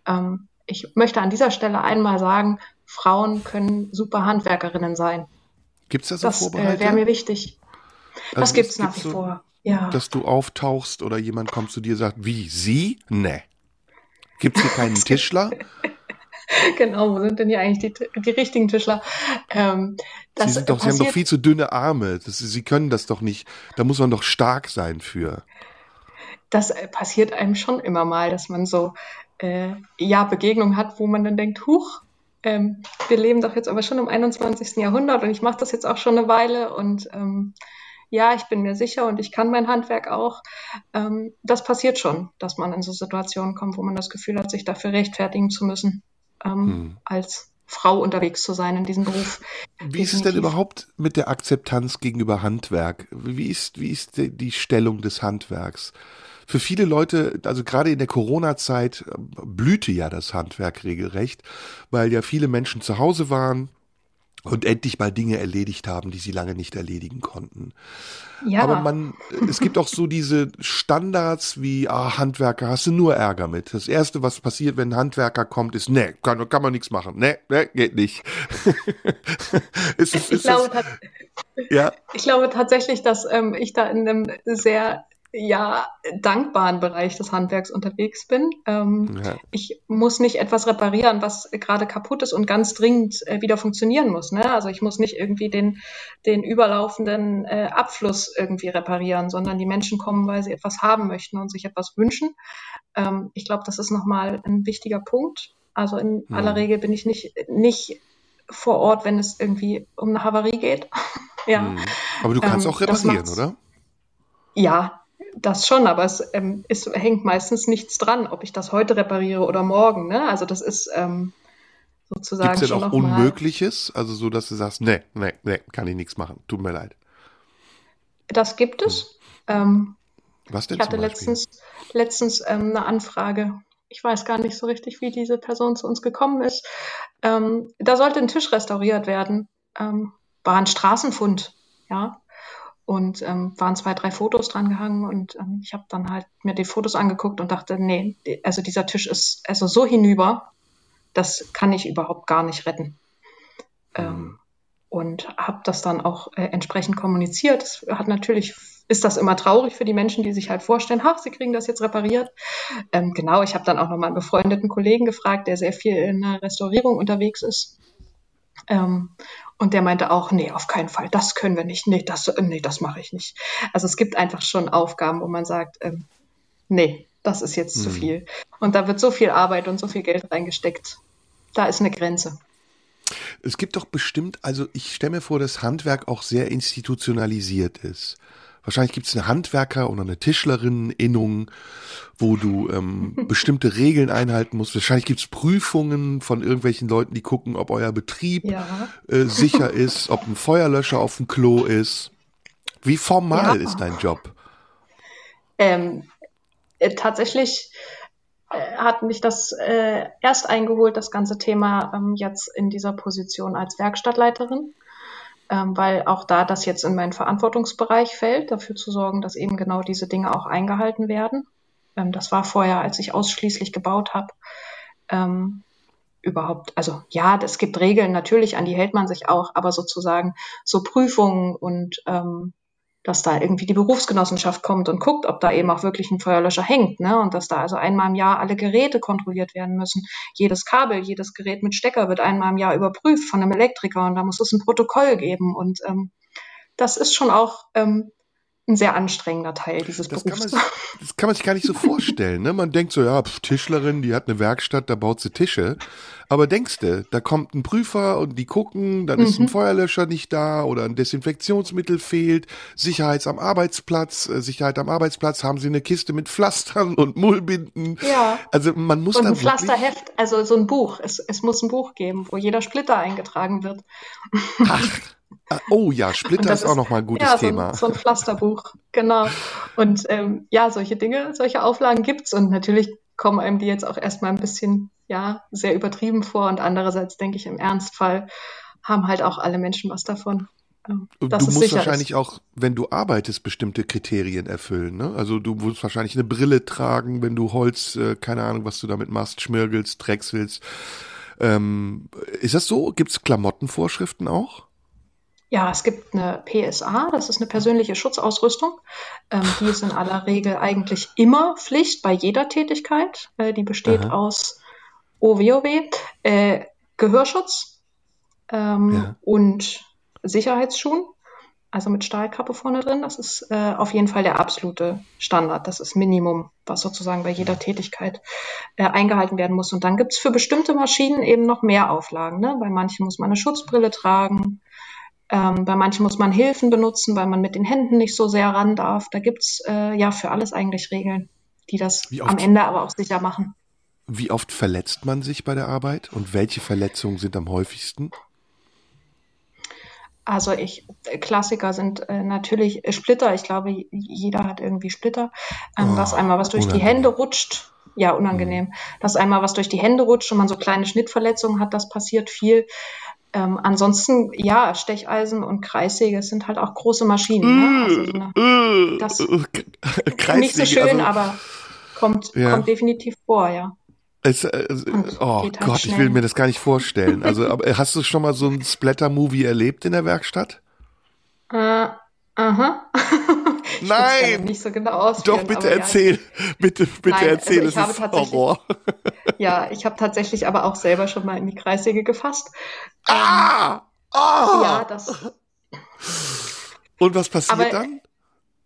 ähm, ich möchte an dieser Stelle einmal sagen, Frauen können super Handwerkerinnen sein. Gibt es da so Das äh, Vorbehalte? wäre mir wichtig. Also das es gibt's nach gibt wie so- vor. Ja. dass du auftauchst oder jemand kommt zu dir und sagt, wie, sie? Nee. Gibt's hier keinen (laughs) Tischler? (laughs) Genau, wo sind denn hier eigentlich die, die richtigen Tischler? Ähm, das Sie, sind doch, sie haben doch viel zu dünne Arme. Das, sie können das doch nicht. Da muss man doch stark sein für. das äh, passiert einem schon immer mal, dass man so äh, ja Begegnungen hat, wo man dann denkt, huch, ähm, wir leben doch jetzt aber schon im 21. Jahrhundert und ich mache das jetzt auch schon eine Weile und ähm, ja, ich bin mir sicher und ich kann mein Handwerk auch. Ähm, das passiert schon, dass man in so Situationen kommt, wo man das Gefühl hat, sich dafür rechtfertigen zu müssen, ähm, Hm. als Frau unterwegs zu sein in diesem Beruf. Wie ist es denn überhaupt mit der Akzeptanz gegenüber Handwerk? Wie ist, wie ist die, Stellung des Handwerks? Für viele Leute, also gerade in der Corona-Zeit, blühte ja das Handwerk regelrecht, weil ja viele Menschen zu Hause waren und endlich mal Dinge erledigt haben, die sie lange nicht erledigen konnten. Ja, Aber man, es gibt auch so diese Standards wie, ah, Handwerker, hast du nur Ärger mit. Das erste, was passiert, wenn ein Handwerker kommt, ist, nee, kann, kann man nichts machen. Nee, nee, geht nicht. (laughs) ist, es- ich ist glaube, das, ja, Ich glaube tatsächlich, dass ähm, ich da in einem sehr ja, dankbaren Bereich des Handwerks unterwegs bin. Ähm, ja, ich muss nicht etwas reparieren, was gerade kaputt ist und ganz dringend äh, wieder funktionieren muss. Ne? Also ich muss nicht irgendwie den, den überlaufenden äh, Abfluss irgendwie reparieren, sondern die Menschen kommen, weil sie etwas haben möchten und sich etwas wünschen. Ähm, ich glaube, das ist nochmal ein wichtiger Punkt. Also in Mhm. aller Regel bin ich nicht, nicht vor Ort, wenn es irgendwie um eine Havarie geht. (laughs) ja. Mhm. Aber du kannst Ähm, auch reparieren, oder? Ja, das schon, aber es, ähm, es hängt meistens nichts dran, ob ich das heute repariere oder morgen. Ne? Also das ist ähm, sozusagen Gibt es denn auch Unmögliches? Also so, dass du sagst, nee, nee, nee, kann ich nichts machen. Tut mir leid. Das gibt es. Ähm, Was denn ich hatte letztens, letztens ähm, eine Anfrage. Ich weiß gar nicht so richtig, wie diese Person zu uns gekommen ist. Ähm, da sollte ein Tisch restauriert werden. Ähm, war ein Straßenfund, ja. Und ähm, waren zwei, drei Fotos dran gehangen und ähm, ich habe dann halt mir die Fotos angeguckt und dachte, nee, also dieser Tisch ist also so hinüber, das kann ich überhaupt gar nicht retten. Ähm, und habe das dann auch äh, entsprechend kommuniziert. Es hat natürlich ist das immer traurig für die Menschen, die sich halt vorstellen, ach, sie kriegen das jetzt repariert. Ähm, genau, ich habe dann auch noch mal einen befreundeten Kollegen gefragt, der sehr viel in der Restaurierung unterwegs ist. Ähm, und der meinte auch, nee, auf keinen Fall, das können wir nicht, nee, das, äh, nee, das mache ich nicht. Also es gibt einfach schon Aufgaben, wo man sagt, ähm, nee, das ist jetzt zu Hm. viel. Und da wird so viel Arbeit und so viel Geld reingesteckt. Da ist eine Grenze. Es gibt doch bestimmt, also ich stelle mir vor, dass Handwerk auch sehr institutionalisiert ist. Wahrscheinlich gibt es eine Handwerker oder eine Tischlerinneninnung, wo du ähm, (laughs) bestimmte Regeln einhalten musst. Wahrscheinlich gibt es Prüfungen von irgendwelchen Leuten, die gucken, ob euer Betrieb Ja. äh, sicher ist, ob ein Feuerlöscher auf dem Klo ist. Wie formal Ja. ist dein Job? Ähm, äh, tatsächlich äh, hat mich das äh, erst eingeholt, das ganze Thema ähm, jetzt in dieser Position als Werkstattleiterin, ähm, weil auch da das jetzt in meinen Verantwortungsbereich fällt, dafür zu sorgen, dass eben genau diese Dinge auch eingehalten werden. Ähm, das war vorher, als ich ausschließlich gebaut habe, ähm, überhaupt, also ja, es gibt Regeln, natürlich, an die hält man sich auch, aber sozusagen so Prüfungen und ähm, dass da irgendwie die Berufsgenossenschaft kommt und guckt, ob da eben auch wirklich ein Feuerlöscher hängt, ne? Und dass da also einmal im Jahr alle Geräte kontrolliert werden müssen. Jedes Kabel, jedes Gerät mit Stecker wird einmal im Jahr überprüft von einem Elektriker und da muss es ein Protokoll geben. Und ähm, das ist schon auch ähm, ein sehr anstrengender Teil dieses Das kann, man, Berufs. das kann man sich gar nicht so vorstellen. Ne? Man denkt so, ja, pf, Tischlerin, die hat eine Werkstatt, da baut sie Tische. Aber denkst du, da kommt ein Prüfer und die gucken, dann ist ein Mhm. Feuerlöscher nicht da oder ein Desinfektionsmittel fehlt, Sicherheit am Arbeitsplatz, äh, Sicherheit am Arbeitsplatz, haben sie eine Kiste mit Pflastern (laughs) und Mullbinden. Ja. Also man muss Und ein Pflasterheft, also so ein Buch. Es, es muss ein Buch geben, wo jeder Splitter eingetragen wird. Ah, oh ja, Splitter das ist auch noch mal ein gutes ja, so Thema. so ein Pflasterbuch, genau. Und ähm, ja, solche Dinge, solche Auflagen gibt's und natürlich kommen einem die jetzt auch erstmal ein bisschen, ja, sehr übertrieben vor und andererseits denke ich im Ernstfall haben halt auch alle Menschen was davon. ähm, dass du musst wahrscheinlich ist. auch, wenn du arbeitest, bestimmte Kriterien erfüllen. Ne? Also du musst wahrscheinlich eine Brille tragen, wenn du Holz, äh, keine Ahnung, was du damit machst, schmirgelst, drechselst. Ähm, ist das so? Gibt es Klamottenvorschriften auch? Ja, es gibt eine PSA, das ist eine persönliche Schutzausrüstung. Ähm, die ist in aller Regel eigentlich immer Pflicht bei jeder Tätigkeit. Äh, die besteht Aha. aus OWOW, äh, Gehörschutz ähm, Ja. und Sicherheitsschuhen, also mit Stahlkappe vorne drin. Das ist äh, auf jeden Fall der absolute Standard. Das ist Minimum, was sozusagen bei jeder Tätigkeit äh, eingehalten werden muss. Und dann gibt's für bestimmte Maschinen eben noch mehr Auflagen. Ne? Bei manchen muss man eine Schutzbrille tragen. Ähm, bei manchen muss man Hilfen benutzen, weil man mit den Händen nicht so sehr ran darf. Da gibt's äh, ja für alles eigentlich Regeln, die das am Ende aber auch sicher machen. Wie oft verletzt man sich bei der Arbeit und welche Verletzungen sind am häufigsten? Also ich, Klassiker sind äh, natürlich Splitter. Ich glaube, jeder hat irgendwie Splitter. Ähm, Oh, dass einmal was durch die unangenehm. Hände rutscht. Ja, unangenehm. Dass einmal was durch die Hände rutscht und man so kleine Schnittverletzungen hat, das passiert viel. Ähm, ansonsten, ja, Stecheisen und Kreissäge sind halt auch große Maschinen. Ne? Also so eine, Das- Kreissäge, nicht so schön, also, aber kommt, Ja. kommt definitiv vor, ja. Es, äh, es, Und oh halt Gott, ich schnell. will mir das gar nicht vorstellen. Also, aber äh, hast du schon mal so ein Splatter-Movie erlebt in der Werkstatt? Äh, aha. (laughs) Ich will's Nein! Nicht so genau ausführen, Doch, bitte aber ja, erzähl. Bitte, bitte Nein, also erzähl, ich es habe ist Horror. (laughs) Ja, ich habe tatsächlich aber auch selber schon mal in die Kreissäge gefasst. Ah! Ah! Ja, das. Und was passiert Aber- dann?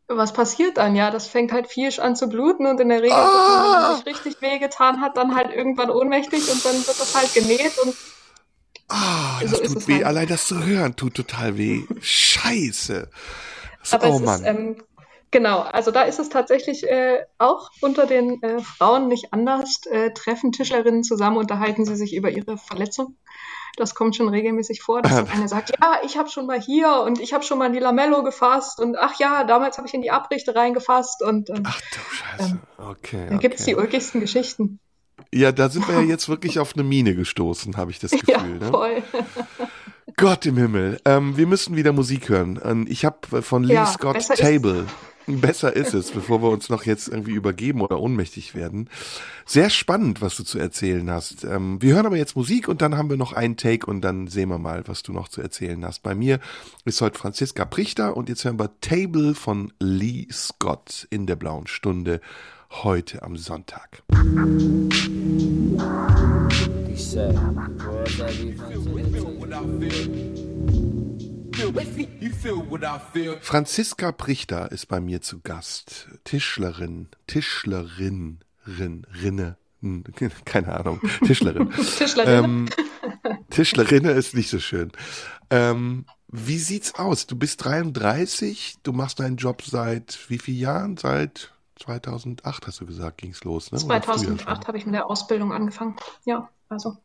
Was passiert dann? Ja, das fängt halt viel an zu bluten und in der Regel, Ah! wenn man sich richtig wehgetan hat, dann halt irgendwann ohnmächtig und dann wird das halt genäht und Ah, das So tut weh. halt. Allein das zu hören tut total weh. Scheiße. Aber oh es Mann. ist, ähm, genau, also da ist es tatsächlich äh, auch unter den äh, Frauen nicht anders. Äh, treffen Tischlerinnen zusammen, unterhalten sie sich über ihre Verletzung. Das kommt schon regelmäßig vor, dass dann (laughs) eine sagt, ja, ich habe schon mal hier und ich habe schon mal in die Lamello gefasst und ach ja, damals habe ich in die Abrichte reingefasst und ähm, Ach du Scheiße. Okay. da gibt's die okay. ulkigsten Geschichten. Ja, da sind wir ja (laughs) jetzt wirklich auf eine Mine gestoßen, habe ich das Gefühl. Ja, ne? (laughs) Gott im Himmel. Ähm, wir müssen wieder Musik hören. Ähm, Ich habe von Lee Ja, Scott besser ist- Table. (laughs) Besser ist es, bevor wir uns noch jetzt irgendwie übergeben oder ohnmächtig werden. Sehr spannend, was du zu erzählen hast. Ähm, wir hören aber jetzt Musik und dann haben wir noch einen Take und dann sehen wir mal, was du noch zu erzählen hast. Bei mir ist heute Franziska Prichter und jetzt hören wir Table von Lee Scott in der blauen Stunde heute am Sonntag. Franziska Prichter ist bei mir zu Gast. Tischlerin, Tischlerin, Rin, Rinne, hm, (laughs) keine Ahnung, Tischlerin. (laughs) Tischlerin. ähm, Tischlerinne ist nicht so schön. Ähm, wie sieht's aus? Du bist 33, du machst deinen Job seit wie vielen Jahren? Seit 2008 hast du gesagt, ging's los, ne? Oder früher schon? 2008 habe ich mit der Ausbildung angefangen. Ja, also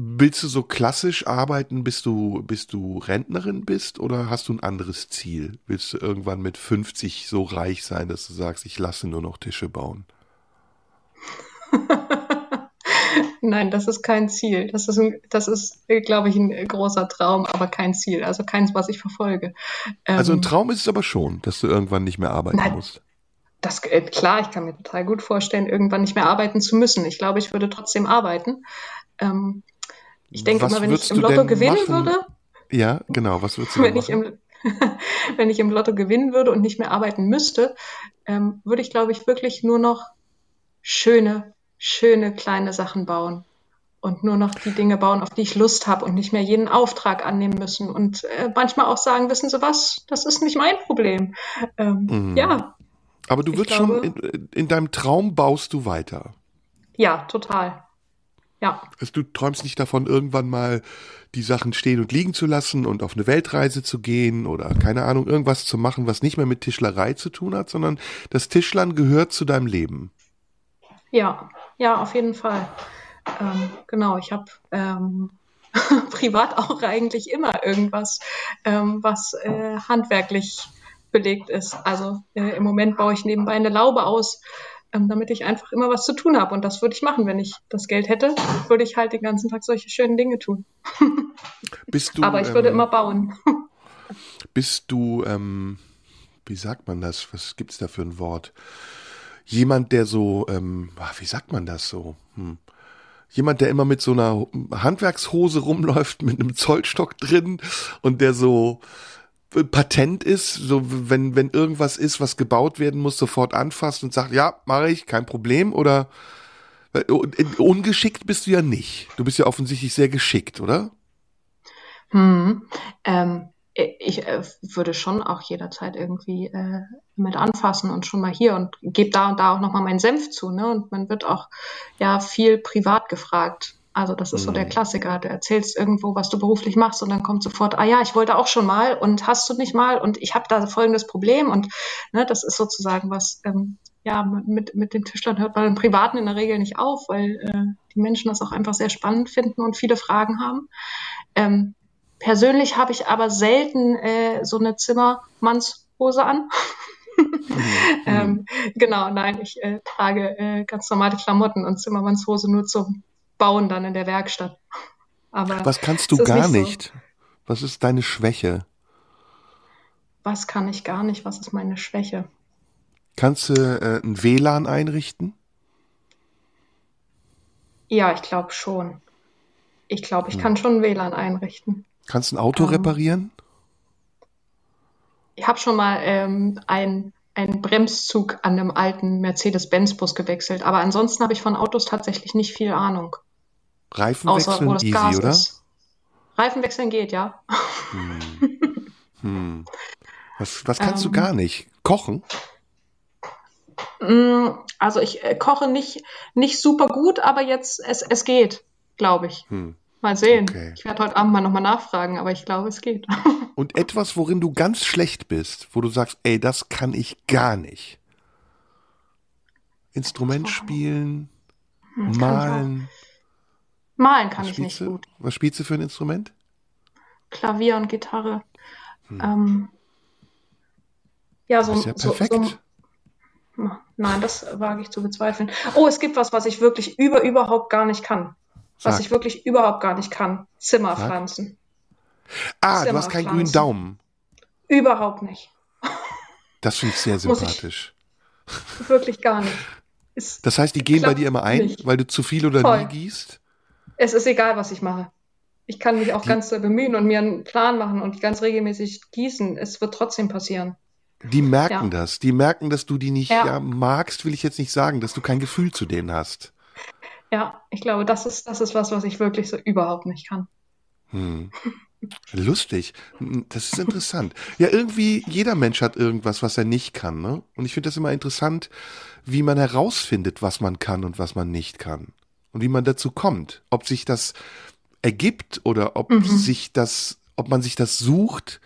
Willst du so klassisch arbeiten, bis du, bis du Rentnerin bist, oder hast du ein anderes Ziel? Willst du irgendwann mit 50 so reich sein, dass du sagst, ich lasse nur noch Tische bauen? (laughs) Nein, das ist kein Ziel. Das ist, ein, das ist, glaube ich, ein großer Traum, aber kein Ziel. Also keins, was ich verfolge. Also ein Ähm, Traum ist es aber schon, dass du irgendwann nicht mehr arbeiten Nein. musst. Das, äh, klar, ich kann mir total gut vorstellen, irgendwann nicht mehr arbeiten zu müssen. Ich glaube, ich würde trotzdem arbeiten. Ähm, ich denke Was immer, wenn ich im Lotto gewinnen machen? würde, Ja, genau. Was würdest du (laughs) wenn ich, im, (laughs) wenn ich im Lotto gewinnen würde und nicht mehr arbeiten müsste, ähm, würde ich, glaube ich, wirklich nur noch schöne, schöne kleine Sachen bauen. Und nur noch die Dinge bauen, auf die ich Lust habe und nicht mehr jeden Auftrag annehmen müssen. Und äh, manchmal auch sagen, wissen Sie was, das ist nicht mein Problem. Ähm, Mhm. Ja, Aber du wirst schon, glaube- in, in deinem Traum baust du weiter. ja, total. Ja. Also du träumst nicht davon, irgendwann mal die Sachen stehen und liegen zu lassen und auf eine Weltreise zu gehen oder keine Ahnung, irgendwas zu machen, was nicht mehr mit Tischlerei zu tun hat, sondern das Tischlern gehört zu deinem Leben. Ja, ja, auf jeden Fall. Ähm, genau, ich habe ähm, (laughs) privat auch eigentlich immer irgendwas, ähm, was äh, handwerklich belegt ist. Also äh, im Moment baue ich nebenbei eine Laube aus, ähm, damit ich einfach immer was zu tun habe. Und das würde ich machen, wenn ich das Geld hätte, würde ich halt den ganzen Tag solche schönen Dinge tun. (laughs) Bist du, Aber ich würde ähm, immer bauen. (laughs) Bist du, ähm, wie sagt man das? Was gibt's da für ein Wort? Jemand, der so, ähm, ah, wie sagt man das so? Hm. Jemand, der immer mit so einer Handwerkshose rumläuft, (laughs) mit einem Zollstock drin und der so patent ist, so wenn, wenn irgendwas ist, was gebaut werden muss, sofort anfasst und sagt, ja, mache ich, kein Problem, oder ungeschickt bist du ja nicht. Du bist ja offensichtlich sehr geschickt, oder? Hm. Ähm, ich äh, würde schon auch jederzeit irgendwie äh, mit anfassen und schon mal hier und gebe da und da auch nochmal meinen Senf zu. Ne? Und man wird auch ja viel privat gefragt. Also das ist so der Mhm. Klassiker. Du erzählst irgendwo, was du beruflich machst und dann kommt sofort, ah ja, ich wollte auch schon mal und hast du nicht mal und ich habe da folgendes Problem und ne, das ist sozusagen was, ähm, ja, mit, mit dem Tischlern hört man im Privaten in der Regel nicht auf, weil äh, die Menschen das auch einfach sehr spannend finden und viele Fragen haben. Ähm, persönlich habe ich aber selten äh, so eine Zimmermannshose an. (laughs) ähm, genau, nein, ich äh, trage äh, ganz normale Klamotten und Zimmermannshose nur zum Bauen dann in der Werkstatt. Aber Was kannst du gar nicht so. nicht? Was ist deine Schwäche? was kann ich gar nicht? Was ist meine Schwäche? Kannst du äh, ein WLAN einrichten? Ja, ich glaube schon. Ich glaube, ich Hm. kann schon ein WLAN einrichten. Kannst du ein Auto Ähm, reparieren? Ich habe schon mal ähm, ein einen Bremszug an einem alten Mercedes-Benz-Bus gewechselt, aber ansonsten habe ich von Autos tatsächlich nicht viel Ahnung. Reifen Außer wechseln easy, Gas oder? ist. Reifen wechseln geht, ja. Hm. Was, was kannst du Ähm. gar nicht? Kochen? Mm, Also ich äh, koche nicht, nicht super gut, aber jetzt, es, es geht, glaube ich. Hm. Mal sehen. Okay. Ich werde heute Abend mal nochmal nachfragen, aber ich glaube, es geht. (laughs) Und etwas, worin du ganz schlecht bist, wo du sagst, ey, das kann ich gar nicht. Instrument spielen, Hm, malen. Malen kann Was ich nicht du? gut. Was spielst du für ein Instrument? Klavier und Gitarre. Ähm, ja, so, Das ist ja so, perfekt. so, nein, das wage ich zu bezweifeln. Oh, es gibt was, was ich wirklich über überhaupt gar nicht kann. Was Sag. ich wirklich überhaupt gar nicht kann. Zimmerpflanzen. ah, du hast keinen grünen Zimmerpflanzen. Daumen. Überhaupt nicht. Das finde ich sehr Muss ich- sympathisch. Wirklich gar nicht. Ist, Das heißt, die gehen bei dir immer ein, nicht. weil du zu viel oder Voll. nie gießt? Es ist egal, was ich mache. Ich kann mich auch Die- ganz bemühen und mir einen Plan machen und ganz regelmäßig gießen. Es wird trotzdem passieren. Die merken Ja. das. Die merken, dass du die nicht Ja. ja, magst, will ich jetzt nicht sagen, dass du kein Gefühl zu denen hast. Ja, ich glaube, das ist, das ist was, was ich wirklich so überhaupt nicht kann. Hm. Lustig. Hm, Das ist interessant. Ja, irgendwie, jeder Mensch hat irgendwas, was er nicht kann, ne? Und ich finde das immer interessant, wie man herausfindet, was man kann und was man nicht kann. Und wie man dazu kommt. Ob sich das ergibt oder ob Mhm. sich das, ob man sich das sucht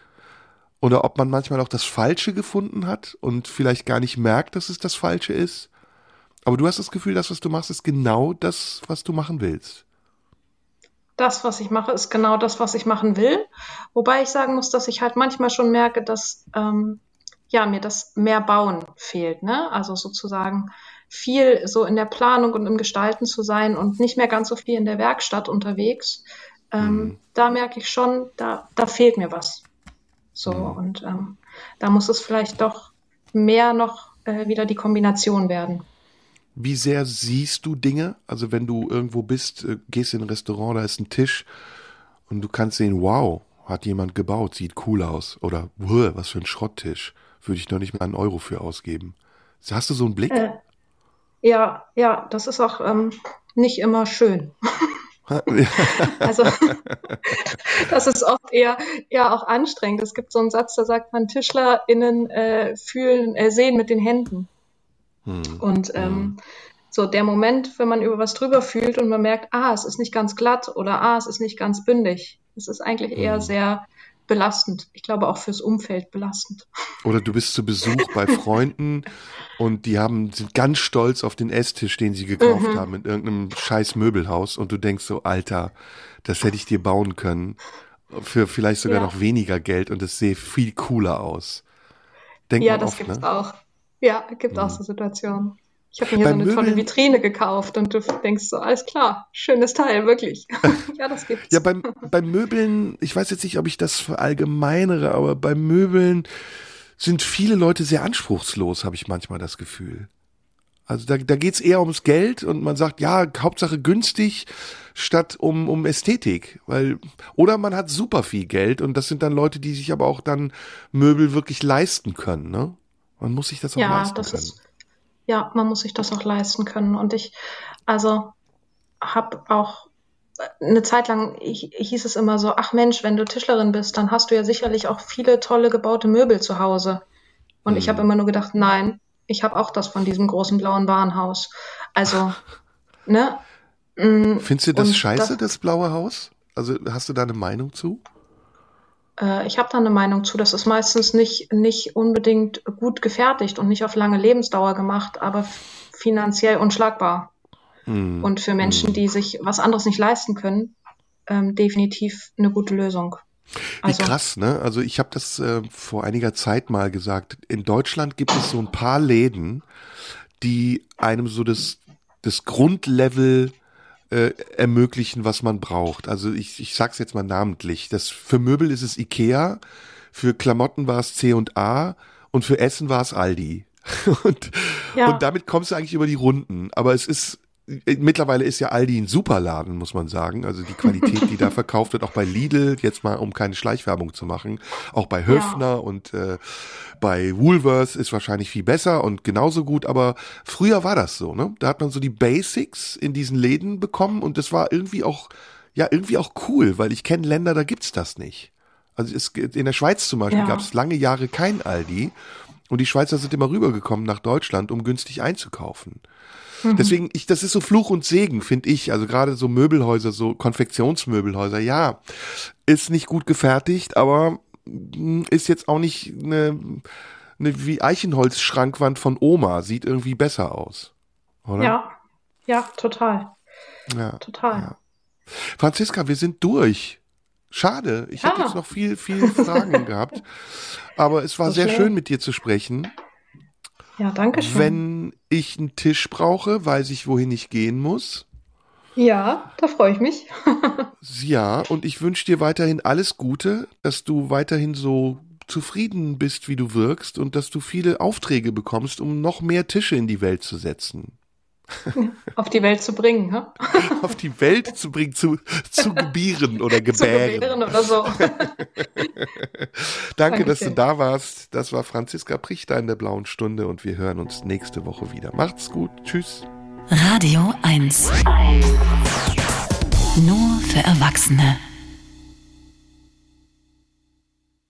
oder ob man manchmal auch das Falsche gefunden hat und vielleicht gar nicht merkt, dass es das Falsche ist. Aber du hast das Gefühl, das, was du machst, ist genau das, was du machen willst. Das, was ich mache, ist genau das, was ich machen will. Wobei ich sagen muss, dass ich halt manchmal schon merke, dass ähm, ja, mir das mehr Bauen fehlt. Ne? Also sozusagen viel so in der Planung und im Gestalten zu sein und nicht mehr ganz so viel in der Werkstatt unterwegs. Ähm, Mhm. Da merke ich schon, da, da fehlt mir was. So, Mhm. und ähm, da muss es vielleicht doch mehr noch äh, wieder die Kombination werden. Wie sehr siehst du Dinge? Also wenn du irgendwo bist, äh, gehst in ein Restaurant, da ist ein Tisch und du kannst sehen, wow, hat jemand gebaut, sieht cool aus. Oder, "Wuh, was für ein Schrotttisch. Würde ich noch nicht mal einen Euro für ausgeben. Hast du so einen Blick? Äh, ja, ja, das ist auch ähm, nicht immer schön. (laughs) Also das ist oft eher, eher auch anstrengend. Es gibt so einen Satz, da sagt man, TischlerInnen äh, fühlen, äh, sehen mit den Händen. Hm. Und ähm, so der Moment, wenn man über was drüber fühlt und man merkt, ah, es ist nicht ganz glatt oder ah, es ist nicht ganz bündig. Es ist eigentlich eher Mhm. sehr belastend. Ich glaube auch fürs Umfeld belastend. Oder du bist zu Besuch bei (laughs) Freunden und die haben, sind ganz stolz auf den Esstisch, den sie gekauft Mhm. haben in irgendeinem scheiß Möbelhaus und du denkst so, Alter, das hätte ich dir bauen können. Für vielleicht sogar Ja. noch weniger Geld und es sähe viel cooler aus. Denkt ja, das oft, gibt's ne? auch. Ja, gibt auch Mhm. so Situationen. Ich habe mir hier Bei so eine tolle Möbeln- Vitrine gekauft und du denkst so, alles klar, schönes Teil, wirklich. (laughs) ja, das gibt's. Ja, beim, beim Möbeln, ich weiß jetzt nicht, ob ich das verallgemeinere, aber beim Möbeln sind viele Leute sehr anspruchslos, habe ich manchmal das Gefühl. Also da, da geht's eher ums Geld und man sagt, ja, Hauptsache günstig statt um, um Ästhetik. Weil, oder man hat super viel Geld und das sind dann Leute, die sich aber auch dann Möbel wirklich leisten können, ne? Man muss sich das auch ja, leisten das können. ist, ja, man muss sich das auch leisten können. Und ich, also, habe auch eine Zeit lang ich, hieß es immer so, ach Mensch, wenn du Tischlerin bist, dann hast du ja sicherlich auch viele tolle gebaute Möbel zu Hause. Und ich Mhm. habe immer nur gedacht, nein, ich habe auch das von diesem großen blauen Warenhaus. Also, ne? Mm, Findest du das und scheiße, das, blaue Haus? Also hast du da eine Meinung zu? Äh, ich habe da eine Meinung zu. Das ist meistens nicht, nicht unbedingt gut gefertigt und nicht auf lange Lebensdauer gemacht, aber finanziell unschlagbar. Hm. Und für Menschen, die sich was anderes nicht leisten können, ähm, definitiv eine gute Lösung. Also, Wie krass, ne? Also ich habe das äh, vor einiger Zeit mal gesagt. In Deutschland gibt es so ein paar Läden, die einem so das, das Grundlevel äh, ermöglichen, was man braucht. Also ich, ich sag's jetzt mal namentlich. Das, für Möbel ist es Ikea, für Klamotten war es C&A und für Essen war es Aldi. (laughs) und, Ja. und damit kommst du eigentlich über die Runden. Aber es ist Mittlerweile ist ja Aldi ein Superladen, muss man sagen. Also die Qualität, die da (laughs) verkauft wird, auch bei Lidl, jetzt mal um keine Schleichwerbung zu machen, auch bei Höfner und äh, bei Woolworths ist wahrscheinlich viel besser und genauso gut. Aber früher war das so, ne? Da hat man so die Basics in diesen Läden bekommen und das war irgendwie auch, ja, irgendwie auch cool, weil ich kenne Länder, da gibt's das nicht. Also es, in der Schweiz zum Beispiel Ja. gab es lange Jahre kein Aldi und die Schweizer sind immer rübergekommen nach Deutschland, um günstig einzukaufen. Mhm. Deswegen, ich, das ist so Fluch und Segen, finde ich. Also gerade so Möbelhäuser, so Konfektionsmöbelhäuser, ja, ist nicht gut gefertigt, aber hm, ist jetzt auch nicht eine, eine wie Eichenholzschrankwand von Oma, sieht irgendwie besser aus. Oder? Ja, ja, total. Ja, total. Ja. Franziska, wir sind durch. Schade. Ich ja. habe jetzt noch viel, viel Fragen (laughs) gehabt. Aber es war so sehr schön, mit dir zu sprechen. Ja, danke schön. Wenn ich einen Tisch brauche, weiß ich, wohin ich gehen muss. Ja, da freue ich mich. (laughs) ja, und ich wünsche dir weiterhin alles Gute, dass du weiterhin so zufrieden bist, wie du wirkst und dass du viele Aufträge bekommst, um noch mehr Tische in die Welt zu setzen. Auf die Welt zu bringen, ne? (laughs) Auf die Welt zu bringen, zu, zu gebieren oder (laughs) gebären. zu gebären oder so. Danke, (laughs) Danke, dass du da warst. Das war Franziska Prichter in der Blauen Stunde und wir hören uns nächste Woche wieder. Macht's gut. Tschüss. Radio 1. Nur für Erwachsene.